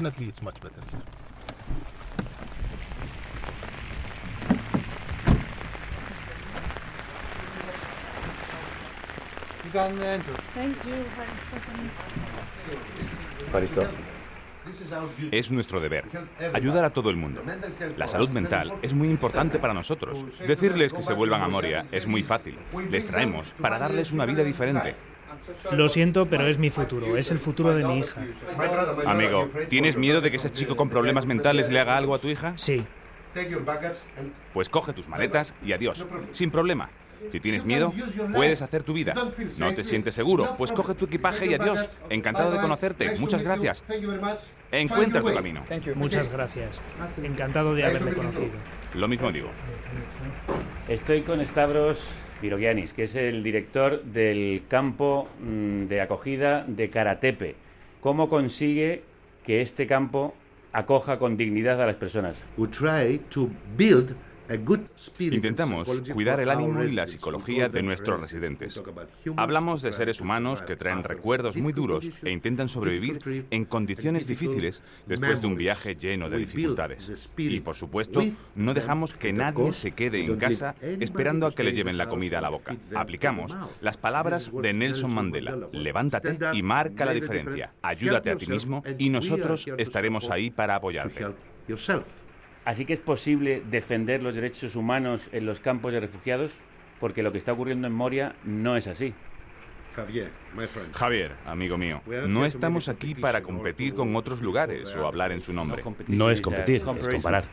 Es nuestro deber ayudar a todo el mundo. La salud mental es muy importante para nosotros. Decirles que se vuelvan a Moria es muy fácil. Les traemos para darles una vida diferente. Lo siento, pero es mi futuro, es el futuro de mi hija. Amigo, ¿tienes miedo de que ese chico con problemas mentales le haga algo a tu hija? Sí. Pues coge tus maletas y adiós, sin problema. Si tienes miedo, puedes hacer tu vida. ¿No te sientes seguro? Pues coge tu equipaje y adiós. Encantado de conocerte. Muchas gracias. Encuentra tu camino. Muchas gracias. Encantado de haberle conocido. Lo mismo digo. Estoy con Stavros Virogianis, que es el director del campo mm, de acogida de Karatepe. ¿Cómo consigue que este campo acoja con dignidad a las personas? We try to build Intentamos cuidar el ánimo y la psicología de nuestros residentes. Hablamos de seres humanos que traen recuerdos muy duros e intentan sobrevivir en condiciones difíciles después de un viaje lleno de dificultades. Y, por supuesto, no dejamos que nadie se quede en casa esperando a que le lleven la comida a la boca. Aplicamos las palabras de Nelson Mandela. Levántate y marca la diferencia. Ayúdate a ti mismo y nosotros estaremos ahí para apoyarte. Así que es posible defender los derechos humanos en los campos de refugiados, porque lo que está ocurriendo en Moria no es así. Javier, amigo mío, no estamos aquí para competir con otros lugares o hablar en su nombre. No es competir, es comparar.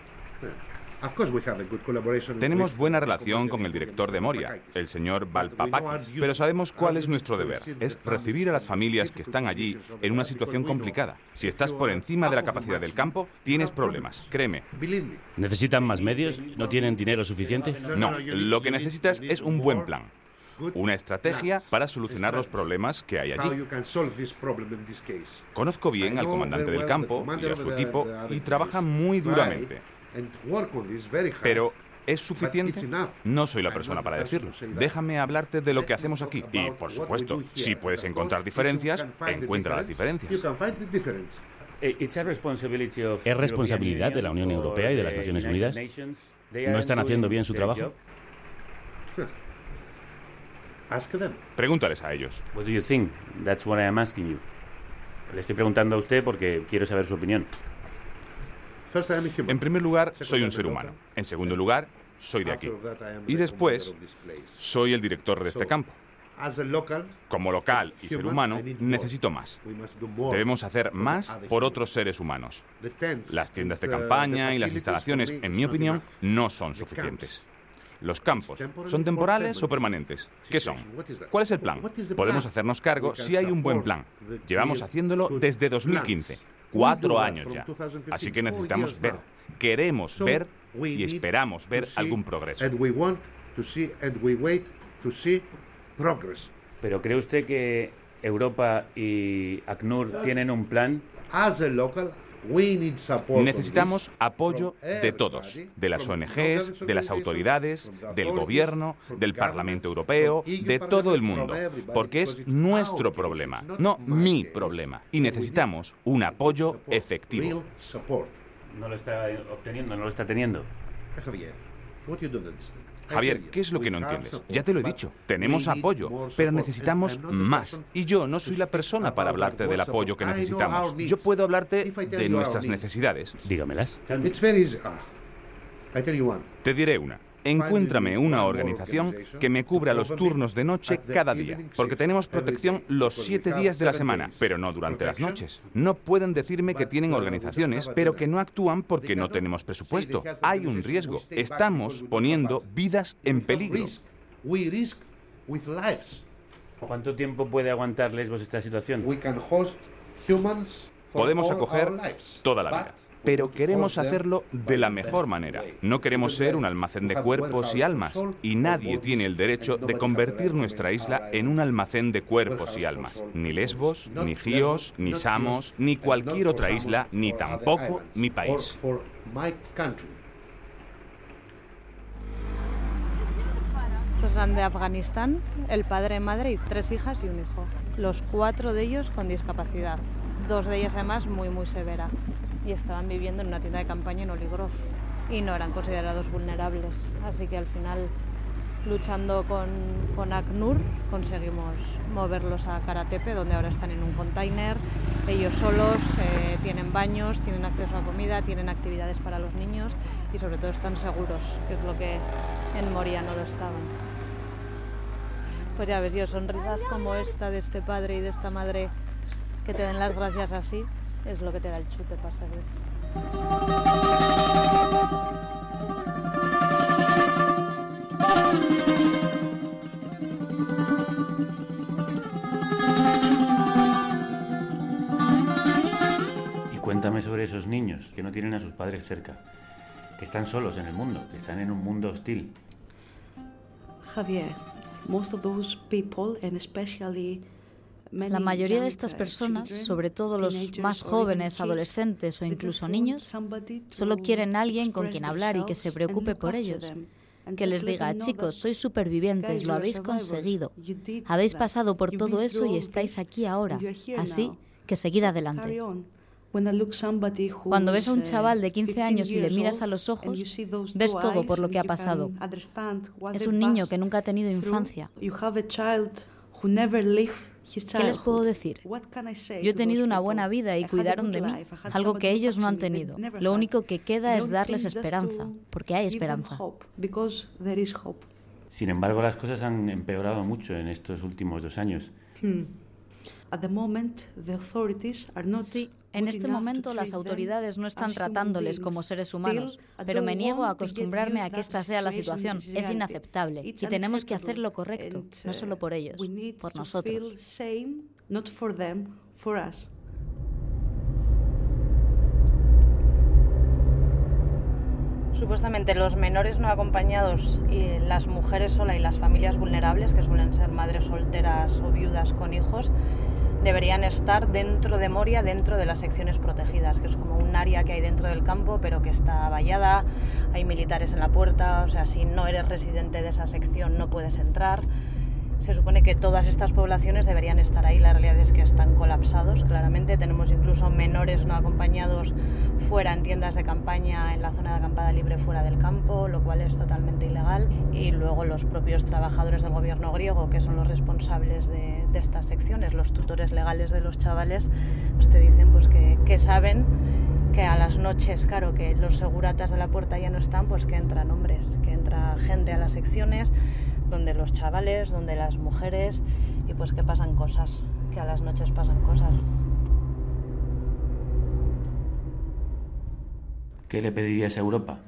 Tenemos buena relación con el director de Moria, el señor Valpapakis, pero sabemos cuál es nuestro deber. Es recibir a las familias que están allí en una situación complicada. Si estás por encima de la capacidad del campo, tienes problemas, créeme. ¿Necesitan más medios? ¿No tienen dinero suficiente? No, lo que necesitas es un buen plan. Una estrategia para solucionar los problemas que hay allí. Conozco bien al comandante del campo y a su equipo y trabaja muy duramente. Pero ¿Es suficiente? No soy la persona para decirlo. Déjame hablarte de lo que hacemos aquí. Y, por supuesto, si puedes encontrar diferencias, encuentra las diferencias. Eh, ¿Es responsabilidad de la Unión Europea y de las Naciones Unidas? ¿No están haciendo bien su trabajo? Pregúntales a ellos. Le estoy preguntando a usted porque quiero saber su opinión. En primer lugar, soy un ser humano. En segundo lugar, soy de aquí. Y después, soy el director de este campo. Como local y ser humano, necesito más. Debemos hacer más por otros seres humanos. Las tiendas de campaña y las instalaciones, en mi opinión, no son suficientes. Los campos, ¿son temporales o permanentes? ¿Qué son? ¿Cuál es el plan? Podemos hacernos cargo si hay un buen plan. Llevamos haciéndolo desde 2015 cuatro años ya. Así que necesitamos ver, queremos ver y esperamos ver algún progreso. Pero ¿cree usted que Europa y ACNUR tienen un plan? Necesitamos apoyo de todos, de las ONGs, de las autoridades, del gobierno, del Parlamento Europeo, de todo el mundo, porque es nuestro problema, no mi problema, y necesitamos un apoyo efectivo. No lo está obteniendo, no lo está teniendo. Javier, ¿qué es lo que no entiendes? Ya te lo he dicho, tenemos apoyo, pero necesitamos más. Y yo no soy la persona para hablarte del apoyo que necesitamos. Yo puedo hablarte de nuestras necesidades. Dígamelas. Te diré una. Encuéntrame una organización que me cubra los turnos de noche cada día, porque tenemos protección los siete días de la semana, pero no durante las noches. No pueden decirme que tienen organizaciones, pero que no actúan porque no tenemos presupuesto. Hay un riesgo. Estamos poniendo vidas en peligro. ¿Cuánto tiempo puede aguantar Lesbos esta situación? Podemos acoger toda la vida pero queremos hacerlo de la mejor manera. No queremos ser un almacén de cuerpos y almas, y nadie tiene el derecho de convertir nuestra isla en un almacén de cuerpos y almas. Ni Lesbos, ni Gios, ni Samos, ni cualquier otra isla, ni tampoco mi país. De Afganistán, el padre, madre y tres hijas y un hijo. Los cuatro de ellos con discapacidad. Dos de ellas además muy muy severa y estaban viviendo en una tienda de campaña en Oligrof y no eran considerados vulnerables. Así que al final, luchando con, con ACNUR, conseguimos moverlos a Karatepe, donde ahora están en un container. Ellos solos eh, tienen baños, tienen acceso a comida, tienen actividades para los niños y sobre todo están seguros, que es lo que en Moria no lo estaban. Pues ya ves, yo sonrisas como esta de este padre y de esta madre que te den las gracias así, es lo que te da el chute para. Y cuéntame sobre esos niños que no tienen a sus padres cerca, que están solos en el mundo, que están en un mundo hostil. Javier, most of those people, and especially La mayoría de estas personas, sobre todo los más jóvenes, adolescentes o incluso niños, solo quieren alguien con quien hablar y que se preocupe por ellos. Que les diga, chicos, sois supervivientes, lo habéis conseguido, habéis pasado por todo eso y estáis aquí ahora. Así que seguid adelante. Cuando ves a un chaval de 15 años y le miras a los ojos, ves todo por lo que ha pasado. Es un niño que nunca ha tenido infancia. ¿Qué les puedo decir? Yo he tenido una buena vida y cuidaron de mí, algo que ellos no han tenido. Lo único que queda es darles esperanza, porque hay esperanza. Sin embargo, las cosas han empeorado mucho en estos últimos dos años. Hmm. Sí, en este momento las autoridades no están tratándoles como seres humanos, pero me niego a acostumbrarme a que esta sea la situación. Es inaceptable y tenemos que hacer lo correcto, no solo por ellos, por nosotros. Supuestamente los menores no acompañados y las mujeres solas y las familias vulnerables, que suelen ser madres solteras o viudas con hijos, deberían estar dentro de Moria, dentro de las secciones protegidas, que es como un área que hay dentro del campo, pero que está vallada, hay militares en la puerta, o sea, si no eres residente de esa sección no puedes entrar se supone que todas estas poblaciones deberían estar ahí. La realidad es que están colapsados, claramente. Tenemos incluso menores no acompañados fuera en tiendas de campaña, en la zona de acampada libre fuera del campo, lo cual es totalmente ilegal. Y luego los propios trabajadores del gobierno griego, que son los responsables de, estas secciones, los tutores legales de los chavales, pues te dicen pues que, que saben que a las noches, claro, que los seguratas de la puerta ya no están, pues que entran hombres, que entra gente a las secciones donde los chavales, donde las mujeres y pues que pasan cosas, que a las noches pasan cosas. ¿Qué le pedirías a Europa?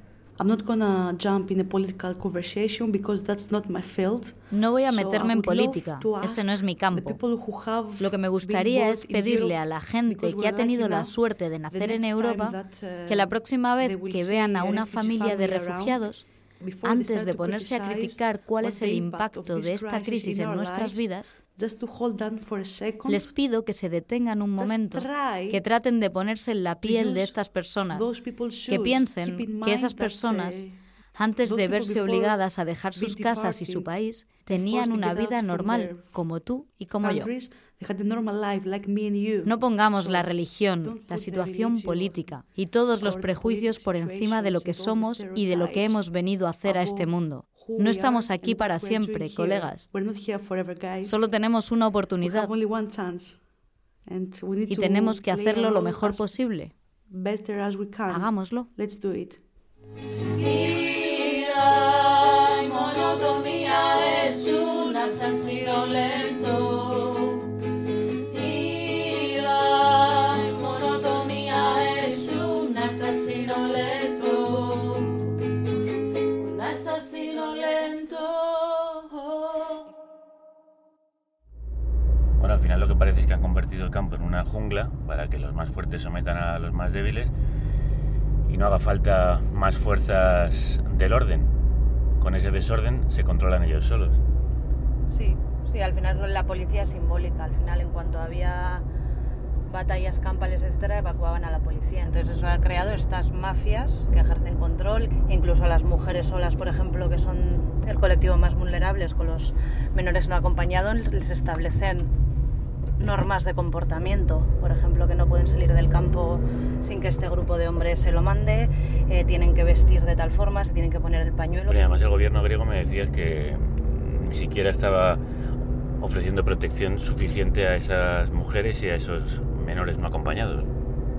No voy a meterme en política, ese no es mi campo. Lo que me gustaría es pedirle a la gente que ha tenido la suerte de nacer en Europa que la próxima vez que vean a una familia de refugiados antes de ponerse a criticar cuál es el impacto de esta crisis en nuestras vidas, les pido que se detengan un momento, que traten de ponerse en la piel de estas personas, que piensen que esas personas, antes de verse obligadas a dejar sus casas y su país, tenían una vida normal, como tú y como yo. No pongamos la religión, la situación política y todos los prejuicios por encima de lo que somos y de lo que hemos venido a hacer a este mundo. No estamos aquí para siempre, colegas. Solo tenemos una oportunidad y tenemos que hacerlo lo mejor posible. Hagámoslo. monotonía han convertido el campo en una jungla para que los más fuertes sometan a los más débiles y no haga falta más fuerzas del orden. Con ese desorden se controlan ellos solos. Sí, sí, al final la policía es simbólica. Al final, en cuanto había batallas campales, etcétera, evacuaban a la policía. Entonces eso ha creado estas mafias que ejercen control, incluso a las mujeres solas, por ejemplo, que son el colectivo más vulnerables, con los menores no acompañados, les establecen normas de comportamiento, por ejemplo, que no pueden salir del campo sin que este grupo de hombres se lo mande, eh, tienen que vestir de tal forma, se tienen que poner el pañuelo. Pero además el gobierno griego me decía que ni siquiera estaba ofreciendo protección suficiente a esas mujeres y a esos menores no acompañados.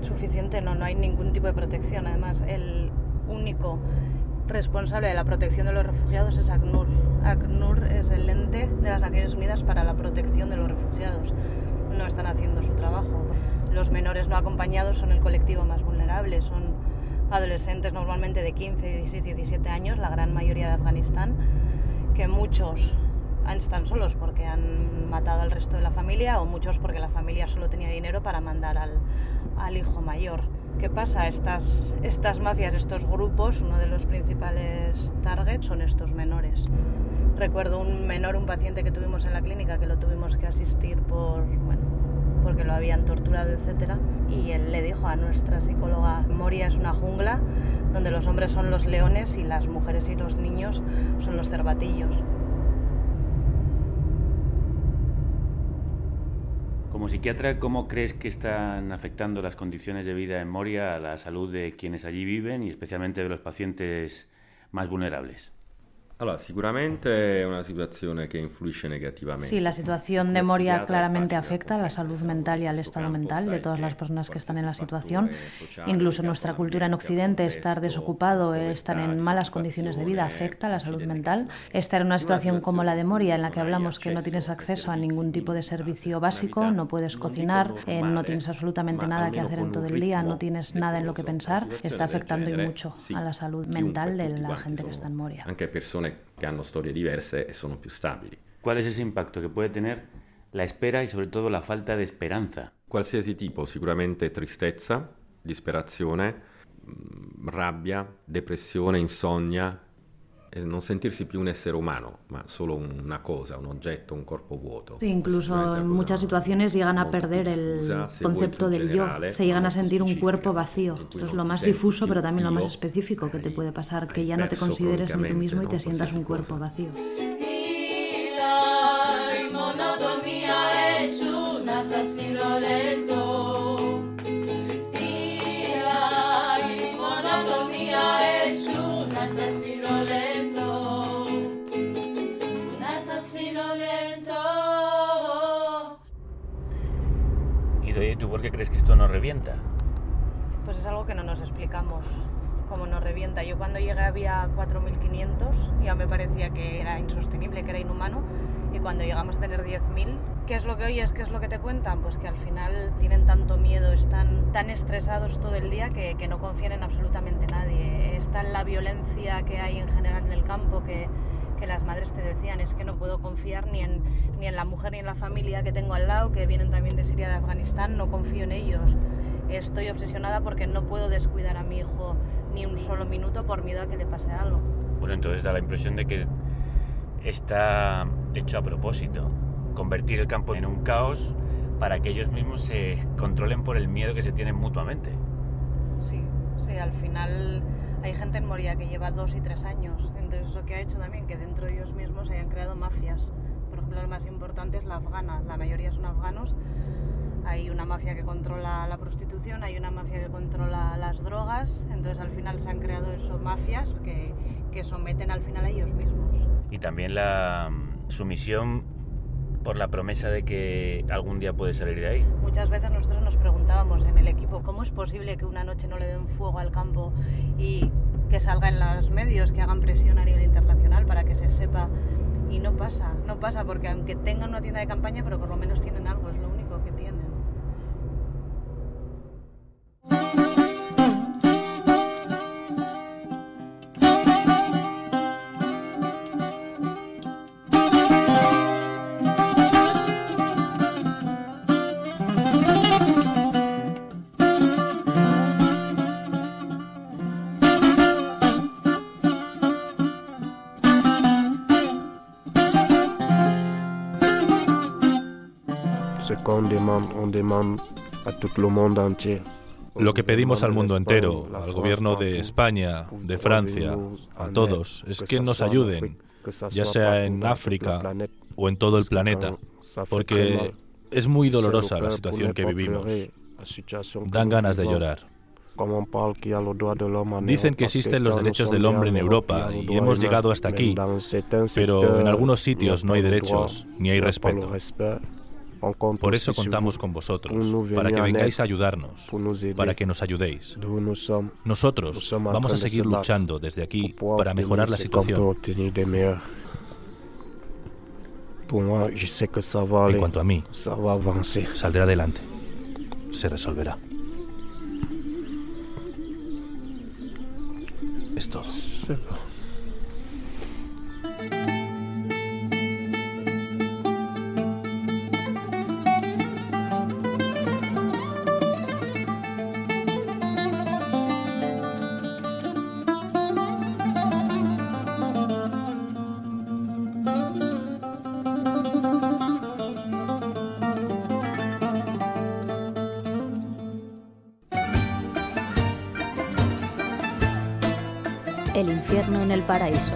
Suficiente, no, no hay ningún tipo de protección. Además, el único responsable de la protección de los refugiados es ACNUR. ACNUR es el ente de las Naciones Unidas para la protección de los refugiados no están haciendo su trabajo. Los menores no acompañados son el colectivo más vulnerable, son adolescentes normalmente de 15, 16, 17 años, la gran mayoría de Afganistán, que muchos están solos porque han matado al resto de la familia o muchos porque la familia solo tenía dinero para mandar al, al hijo mayor. ¿Qué pasa? Estas, estas mafias, estos grupos, uno de los principales targets son estos menores Recuerdo un menor, un paciente que tuvimos en la clínica, que lo tuvimos que asistir por, bueno, porque lo habían torturado, etc. Y él le dijo a nuestra psicóloga, Moria es una jungla donde los hombres son los leones y las mujeres y los niños son los cervatillos. Como psiquiatra, ¿cómo crees que están afectando las condiciones de vida en Moria a la salud de quienes allí viven y especialmente de los pacientes más vulnerables? Allora, sicuramente è una situazione che influisce negativamente. Sí, la situación de Moria claramente afecta a la salud mental y al estado mental de todas las personas que están en la situación. Incluso en nuestra cultura en Occidente, estar desocupado, estar en malas condiciones de vida afecta a la salud mental. Estar en una situación como la de Moria, en la que hablamos que no tienes acceso a ningún tipo de servicio básico, no puedes cocinar, eh, no tienes absolutamente nada que hacer en todo el día, no tienes nada en lo que pensar, está afectando y mucho a la salud mental de la gente que está en Moria. Que hanno storie diverse e sono più stabili. ¿Cuál es ese impacto que puede tener la espera y sobre todo la falta de esperanza? Qualsiasi tipo, sicuramente tristezza, disperazione, mm, rabbia, depressione, insonnia, e non sentirsi più un essere umano, ma solo una cosa, un oggetto, un corpo vuoto. Sí, incluso en muchas situaciones llegan a perder el concepto del yo, se llegan a sentir un cuerpo vacío. Esto es lo más difuso, pero también lo más específico que te puede pasar, que ya no te consideres ni tú mismo y te sientas un cuerpo vacío. es un asesino lento. Por qué crees que esto no revienta? Pues es algo que no nos explicamos cómo no revienta. Yo cuando llegué había 4.500, ya me parecía que era insostenible, que era inhumano, y cuando llegamos a tener 10.000, ¿qué es lo que oyes? ¿Qué es lo que te cuentan? Pues que al final tienen tanto miedo, están tan estresados todo el día que, que no confían en absolutamente nadie. Está en la violencia que hay en general en el campo, que que las madres te decían, es que no puedo confiar ni en, ni en la mujer ni en la familia que tengo al lado, que vienen también de Siria, de Afganistán, no confío en ellos. Estoy obsesionada porque no puedo descuidar a mi hijo ni un solo minuto por miedo a que le pase algo. Bueno, entonces da la impresión de que está hecho a propósito, convertir el campo en un caos para que ellos mismos se controlen por el miedo que se tienen mutuamente. Sí, sí, al final hay gente en Moria que lleva dos y tres años, entonces eso que ha hecho también que dentro de ellos mismos hayan creado mafias. Por ejemplo, la más importante es la afgana, la mayoría son afganos. Hay una mafia que controla la prostitución, hay una mafia que controla las drogas, entonces al final se han creado eso, mafias que, que someten al final a ellos mismos. Y también la mm, sumisión por la promesa de que algún día puede salir de ahí. Muchas veces nosotros nos preguntábamos en el equipo cómo es posible que una noche no le den fuego al campo y que salga en los medios, que hagan presión a nivel internacional para que se sepa. Y no pasa, no pasa, porque aunque tengan una tienda de campaña, pero por lo menos tienen algo, Lo que pedimos al mundo entero, al gobierno de España, de Francia, a todos, es que nos ayuden, ya sea en África o en todo el planeta, porque es muy dolorosa la situación que vivimos. Dan ganas de llorar. Dicen que existen los derechos del hombre en Europa y hemos llegado hasta aquí, pero en algunos sitios no hay derechos ni hay respeto. Por eso contamos con vosotros, para que vengáis a ayudarnos, para que nos ayudéis. Nosotros vamos a seguir luchando desde aquí para mejorar la situación. En cuanto a mí, saldré adelante. Se resolverá. Es todo. El infierno en el paraíso.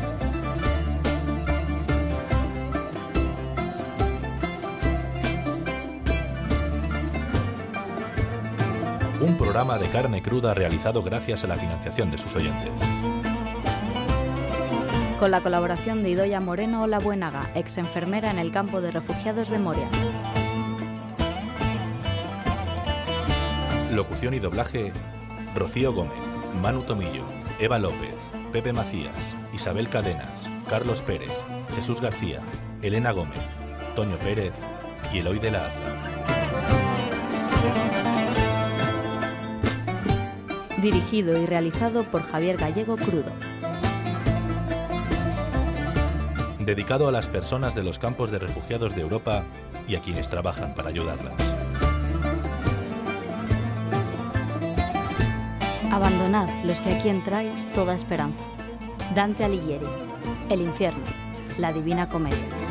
Un programa de carne cruda realizado gracias a la financiación de sus oyentes. Con la colaboración de Idoya Moreno La Buenaga, ex enfermera en el campo de refugiados de Moria. Locución y doblaje: Rocío Gómez, Manu Tomillo, Eva López, Pepe Macías, Isabel Cadenas, Carlos Pérez, Jesús García, Elena Gómez, Toño Pérez y Eloy de la Aza. Dirigido y realizado por Javier Gallego Crudo. Dedicado a las personas de los campos de refugiados de Europa y a quienes trabajan para ayudarlas. Abandonad los que aquí entráis toda esperanza. Dante Alighieri. El infierno. La Divina Comedia.